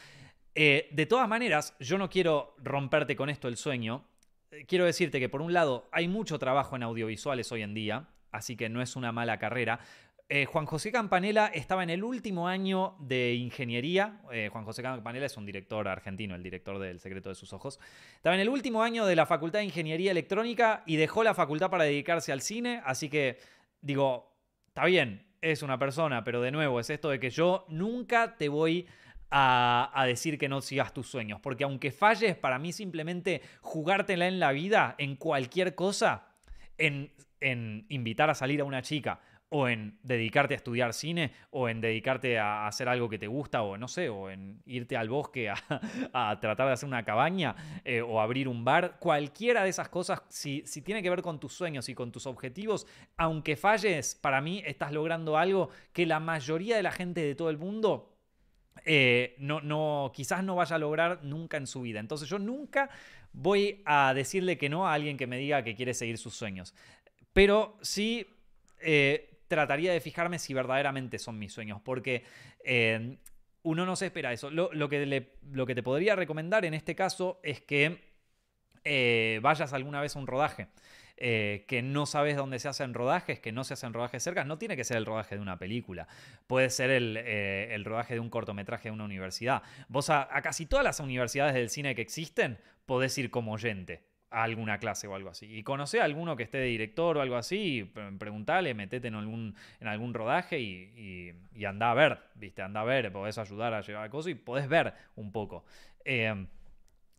Eh, de todas maneras, yo no quiero romperte con esto el sueño. Quiero decirte que por un lado hay mucho trabajo en audiovisuales hoy en día, así que no es una mala carrera, eh, Juan José Campanella estaba en el último año de ingeniería. Eh, Juan José Campanella es un director argentino, el director del Secreto de sus Ojos. Estaba en el último año de la Facultad de Ingeniería Electrónica y dejó la facultad para dedicarse al cine. Así que, digo, está bien, es una persona, pero de nuevo, es esto de que yo nunca te voy a, decir que no sigas tus sueños. Porque aunque falles, para mí simplemente jugártela en la vida, en cualquier cosa, en invitar a salir a una chica o en dedicarte a estudiar cine, o en dedicarte a hacer algo que te gusta, o no sé, o en irte al bosque a, tratar de hacer una cabaña, eh, o abrir un bar, cualquiera de esas cosas, si, si tiene que ver con tus sueños y con tus objetivos, aunque falles, para mí estás logrando algo que la mayoría de la gente de todo el mundo eh, no, no, quizás no vaya a lograr nunca en su vida. Entonces yo nunca voy a decirle que no a alguien que me diga que quiere seguir sus sueños. Pero sí eh, trataría de fijarme si verdaderamente son mis sueños, porque eh, uno no se espera eso. Lo, que lo, que te podría recomendar en este caso es que eh, vayas alguna vez a un rodaje. Eh, que no sabes dónde se hacen rodajes, que no se hacen rodajes cerca, no tiene que ser el rodaje de una película, puede ser el, rodaje de un cortometraje de una universidad. Vos a, casi todas las universidades del cine que existen podés ir como oyente alguna clase o algo así. Y conoce a alguno que esté de director o algo así, preguntale, metete en algún, en algún rodaje y, y, anda a ver, ¿viste? Anda a ver, podés ayudar a llevar cosas y podés ver un poco. Em,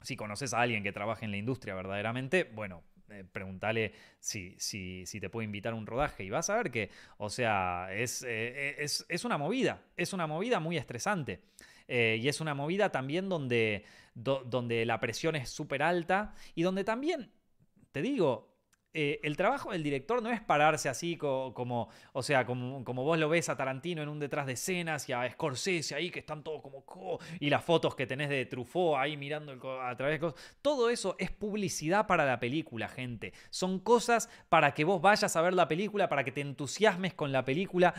si conoces a alguien que trabaje en la industria verdaderamente, bueno, eh, preguntale si, si, si, te puede invitar a un rodaje y vas a ver que, o sea, es, eh, es, es una movida, es una movida muy estresante. Eh, y es una movida también donde, donde la presión es súper alta y donde también, te digo, eh, el trabajo del director no es pararse así como, o sea, como, como, vos lo ves a Tarantino en un detrás de escenas y a Scorsese ahí que están todos como... y las fotos que tenés de Truffaut ahí mirando a través de. Todo eso es publicidad para la película, gente. Son cosas para que vos vayas a ver la película, para que te entusiasmes con la película.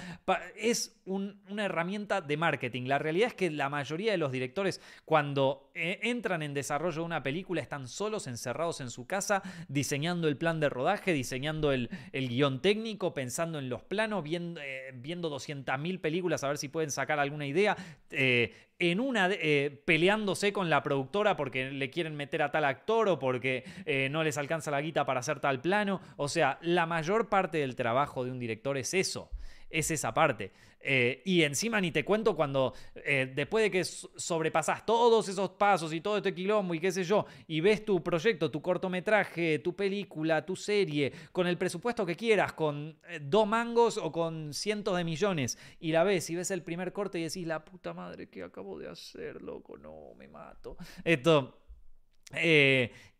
Es una herramienta de marketing. La realidad es que la mayoría de los directores cuando eh, entran en desarrollo de una película están solos, encerrados en su casa, diseñando el plan de rodaje diseñando el, guion técnico, pensando en los planos, viendo, eh, viendo 200.000 películas a ver si pueden sacar alguna idea. Eh, en una eh, peleándose con la productora porque le quieren meter a tal actor o porque no les alcanza la guita para hacer tal plano. O sea, la mayor parte del trabajo de un director es eso es esa parte. Eh, y encima ni te cuento cuando eh, después de que sobrepasas todos esos pasos y todo este quilombo y qué sé yo, y ves tu proyecto, tu cortometraje, tu película, tu serie, con el presupuesto que quieras, con eh, dos mangos o con cientos de millones, y la ves y ves el primer corte y decís, la puta madre que acabo de hacer, loco, no, me mato. Esto...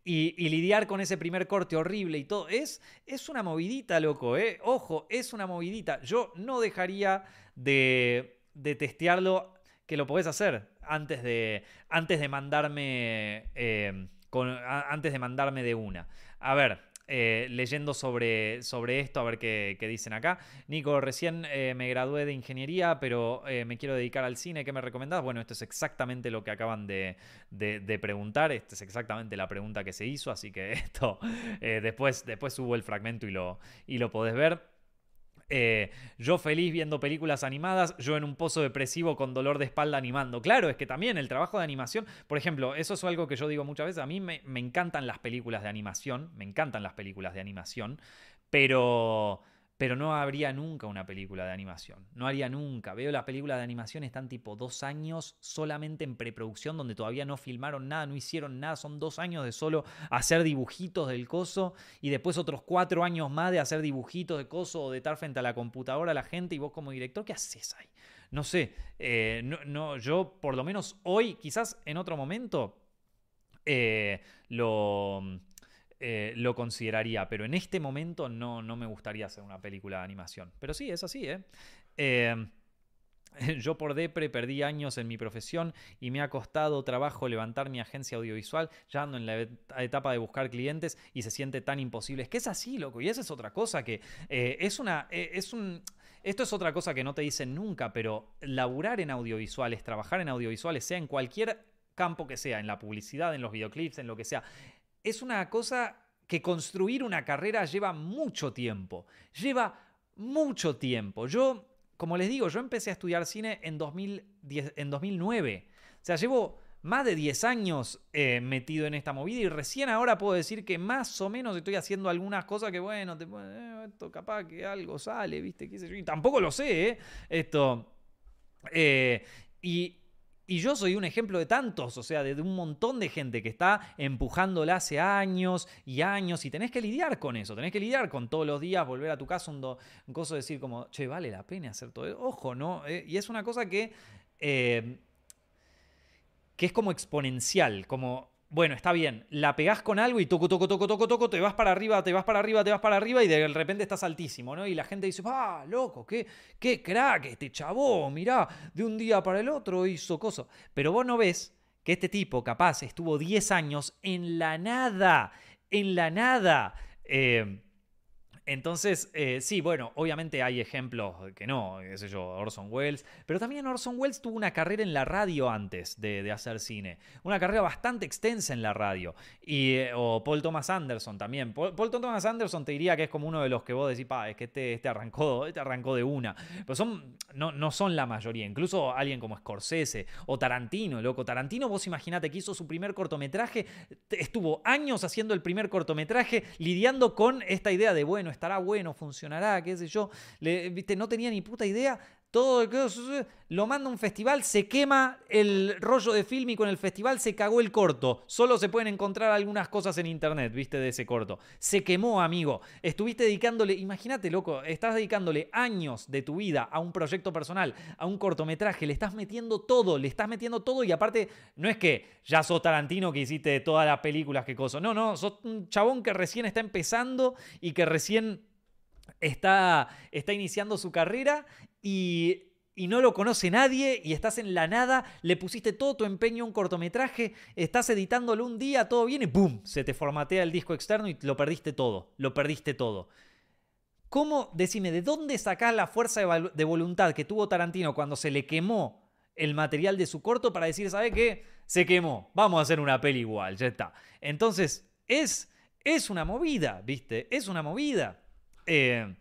Y, lidiar con ese primer corte horrible y todo. Es, es una movidita, loco, ¿eh? Ojo, es una movidita. Yo no dejaría de, de testearlo, que lo podés hacer antes de, antes de mandarme. Eh, antes de mandarme de una. A ver, eh, leyendo sobre, sobre esto, a ver qué, dicen acá. Nico, recién eh, me gradué de ingeniería, pero eh, me quiero dedicar al cine. ¿Qué me recomendás? Bueno, esto es exactamente lo que acaban de, preguntar. Esta es exactamente la pregunta que se hizo, así que esto después, después subo el fragmento y lo, y lo podés ver. Eh, yo feliz viendo películas animadas, yo en un pozo depresivo con dolor de espalda animando. Claro, es que también el trabajo de animación, por ejemplo, eso es algo que yo digo muchas veces, a mí me, encantan las películas de animación, me encantan las películas de animación, pero pero no habría nunca una película de animación. No haría nunca. Veo las películas de animación, están tipo dos años solamente en preproducción, donde todavía no filmaron nada, no hicieron nada. Son dos años de solo hacer dibujitos del coso y después otros cuatro años más de hacer dibujitos de coso o de estar frente a la computadora a la gente y vos como director, ¿qué haces ahí? No sé, eh, no, yo por lo menos hoy, quizás en otro momento, eh, lo eh, lo consideraría, pero en este momento no, no me gustaría hacer una película de animación. Pero sí, es así, ¿eh? eh yo por Depre perdí años en mi profesión y me ha costado trabajo levantar mi agencia audiovisual, ya ando en la etapa de buscar clientes y se siente tan imposible. Es que es así, loco, y esa es otra cosa que eh, es una... es un, esto es otra cosa que no te dicen nunca, pero laburar en audiovisuales, trabajar en audiovisuales, sea en cualquier campo que sea, en la publicidad, en los videoclips, en lo que sea, es una cosa que construir una carrera lleva mucho tiempo. Lleva mucho tiempo. Yo, como les digo, yo empecé a estudiar cine en, 2010, en 2009. O sea, llevo más de 10 años eh, metido en esta movida y recién ahora puedo decir que más o menos estoy haciendo algunas cosas que, bueno, esto capaz que algo sale, ¿viste? ¿Qué sé yo? Y tampoco lo sé, ¿eh? Esto. Eh, y, y yo soy un ejemplo de tantos, o sea, de, un montón de gente que está empujándola hace años y años y tenés que lidiar con eso, tenés que lidiar con todos los días volver a tu casa, un, do, un coso de decir como, che, vale la pena hacer todo eso. Ojo, ¿no? Eh, y es una cosa que, eh, que es como exponencial, como bueno, está bien, la pegás con algo y toco, toco, toco, toco, toco, te vas para arriba, te vas para arriba, te vas para arriba y de repente estás altísimo, ¿no? Y la gente dice, ¡ah, loco, qué, qué crack este chavo! Mirá, de un día para el otro hizo cosas. Pero vos no ves que este tipo capaz estuvo 10 años en la nada, en la nada. Eh, entonces, eh, sí, bueno, obviamente hay ejemplos que no, qué sé yo, Orson Welles, pero también Orson Welles tuvo una carrera en la radio antes de, hacer cine, una carrera bastante extensa en la radio, y, eh, o Paul Thomas Anderson también. Paul, Thomas Anderson te diría que es como uno de los que vos decís, pa, es que este, este, arrancó, este arrancó de una, pero son, no, no son la mayoría, incluso alguien como Scorsese o Tarantino, loco, Tarantino, vos imaginate que hizo su primer cortometraje, estuvo años haciendo el primer cortometraje, lidiando con esta idea de, bueno, estará bueno, funcionará, qué sé yo. Le, ¿viste? No tenía ni puta idea. Todo lo manda un festival, se quema el rollo de film y con el festival se cagó el corto. Solo se pueden encontrar algunas cosas en internet, viste, de ese corto. Se quemó, amigo. Estuviste dedicándole, imagínate, loco, estás dedicándole años de tu vida a un proyecto personal, a un cortometraje, le estás metiendo todo, le estás metiendo todo y aparte, no es que ya sos Tarantino que hiciste todas las películas que cosa. No, no, sos un chabón que recién está empezando y que recién está, está iniciando su carrera y, no lo conoce nadie y estás en la nada, le pusiste todo tu empeño a un cortometraje, estás editándolo un día, todo viene, ¡boom! Se te formatea el disco externo y lo perdiste todo, lo perdiste todo. ¿Cómo, decime, de dónde sacás la fuerza de, voluntad que tuvo Tarantino cuando se le quemó el material de su corto para decir, ¿sabe qué? Se quemó, vamos a hacer una peli igual, ya está. Entonces, es, es una movida, ¿viste? Es una movida. Eh,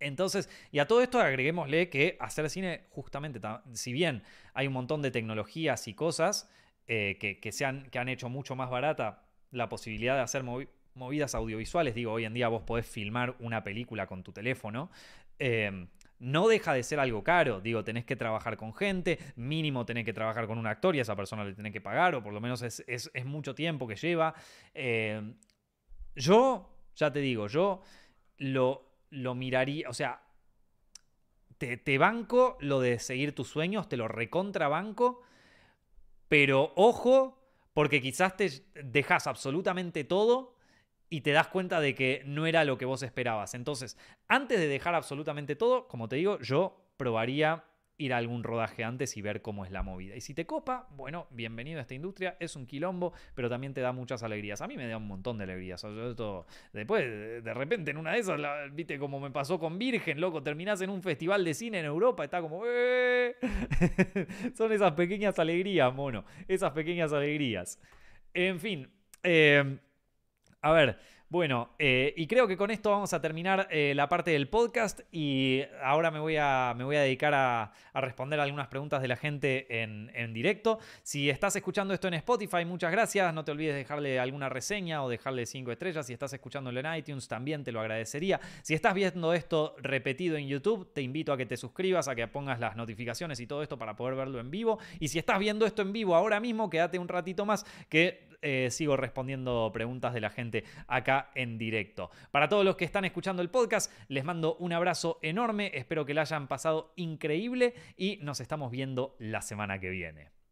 entonces, y a todo esto agreguémosle que hacer cine, justamente, si bien hay un montón de tecnologías y cosas eh, que, se han, que han hecho mucho más barata la posibilidad de hacer movidas audiovisuales, digo, hoy en día vos podés filmar una película con tu teléfono, eh, no deja de ser algo caro. Digo, tenés que trabajar con gente, mínimo tenés que trabajar con un actor y a esa persona le tenés que pagar, o por lo menos es, mucho tiempo que lleva. yo, ya te digo, yo lo, lo miraría, o sea, te, te, banco lo de seguir tus sueños, te lo recontrabanco, pero ojo, porque quizás te dejas absolutamente todo y te das cuenta de que no era lo que vos esperabas. Entonces, antes de dejar absolutamente todo, como te digo, yo probaría ir a algún rodaje antes y ver cómo es la movida. Y si te copa, bueno, bienvenido a esta industria, es un quilombo, pero también te da muchas alegrías. A mí me da un montón de alegrías. después, de repente, en una de esas, viste como me pasó con Virgen, loco, terminás en un festival de cine en Europa, está como... Eh". Son esas pequeñas alegrías, mono, esas pequeñas alegrías. En fin, eh, a ver, Bueno, eh, y creo que con esto vamos a terminar eh, la parte del podcast y ahora me voy a, me voy a dedicar a, responder algunas preguntas de la gente en, en, directo. Si estás escuchando esto en Spotify, muchas gracias. No te olvides dejarle alguna reseña o dejarle cinco estrellas. Si estás escuchándolo en iTunes, también te lo agradecería. Si estás viendo esto repetido en YouTube, te invito a que te suscribas, a que pongas las notificaciones y todo esto para poder verlo en vivo. Y si estás viendo esto en vivo ahora mismo, quédate un ratito más que eh, sigo respondiendo preguntas de la gente acá en directo. Para todos los que están escuchando el podcast, les mando un abrazo enorme, espero que la hayan pasado increíble y nos estamos viendo la semana que viene.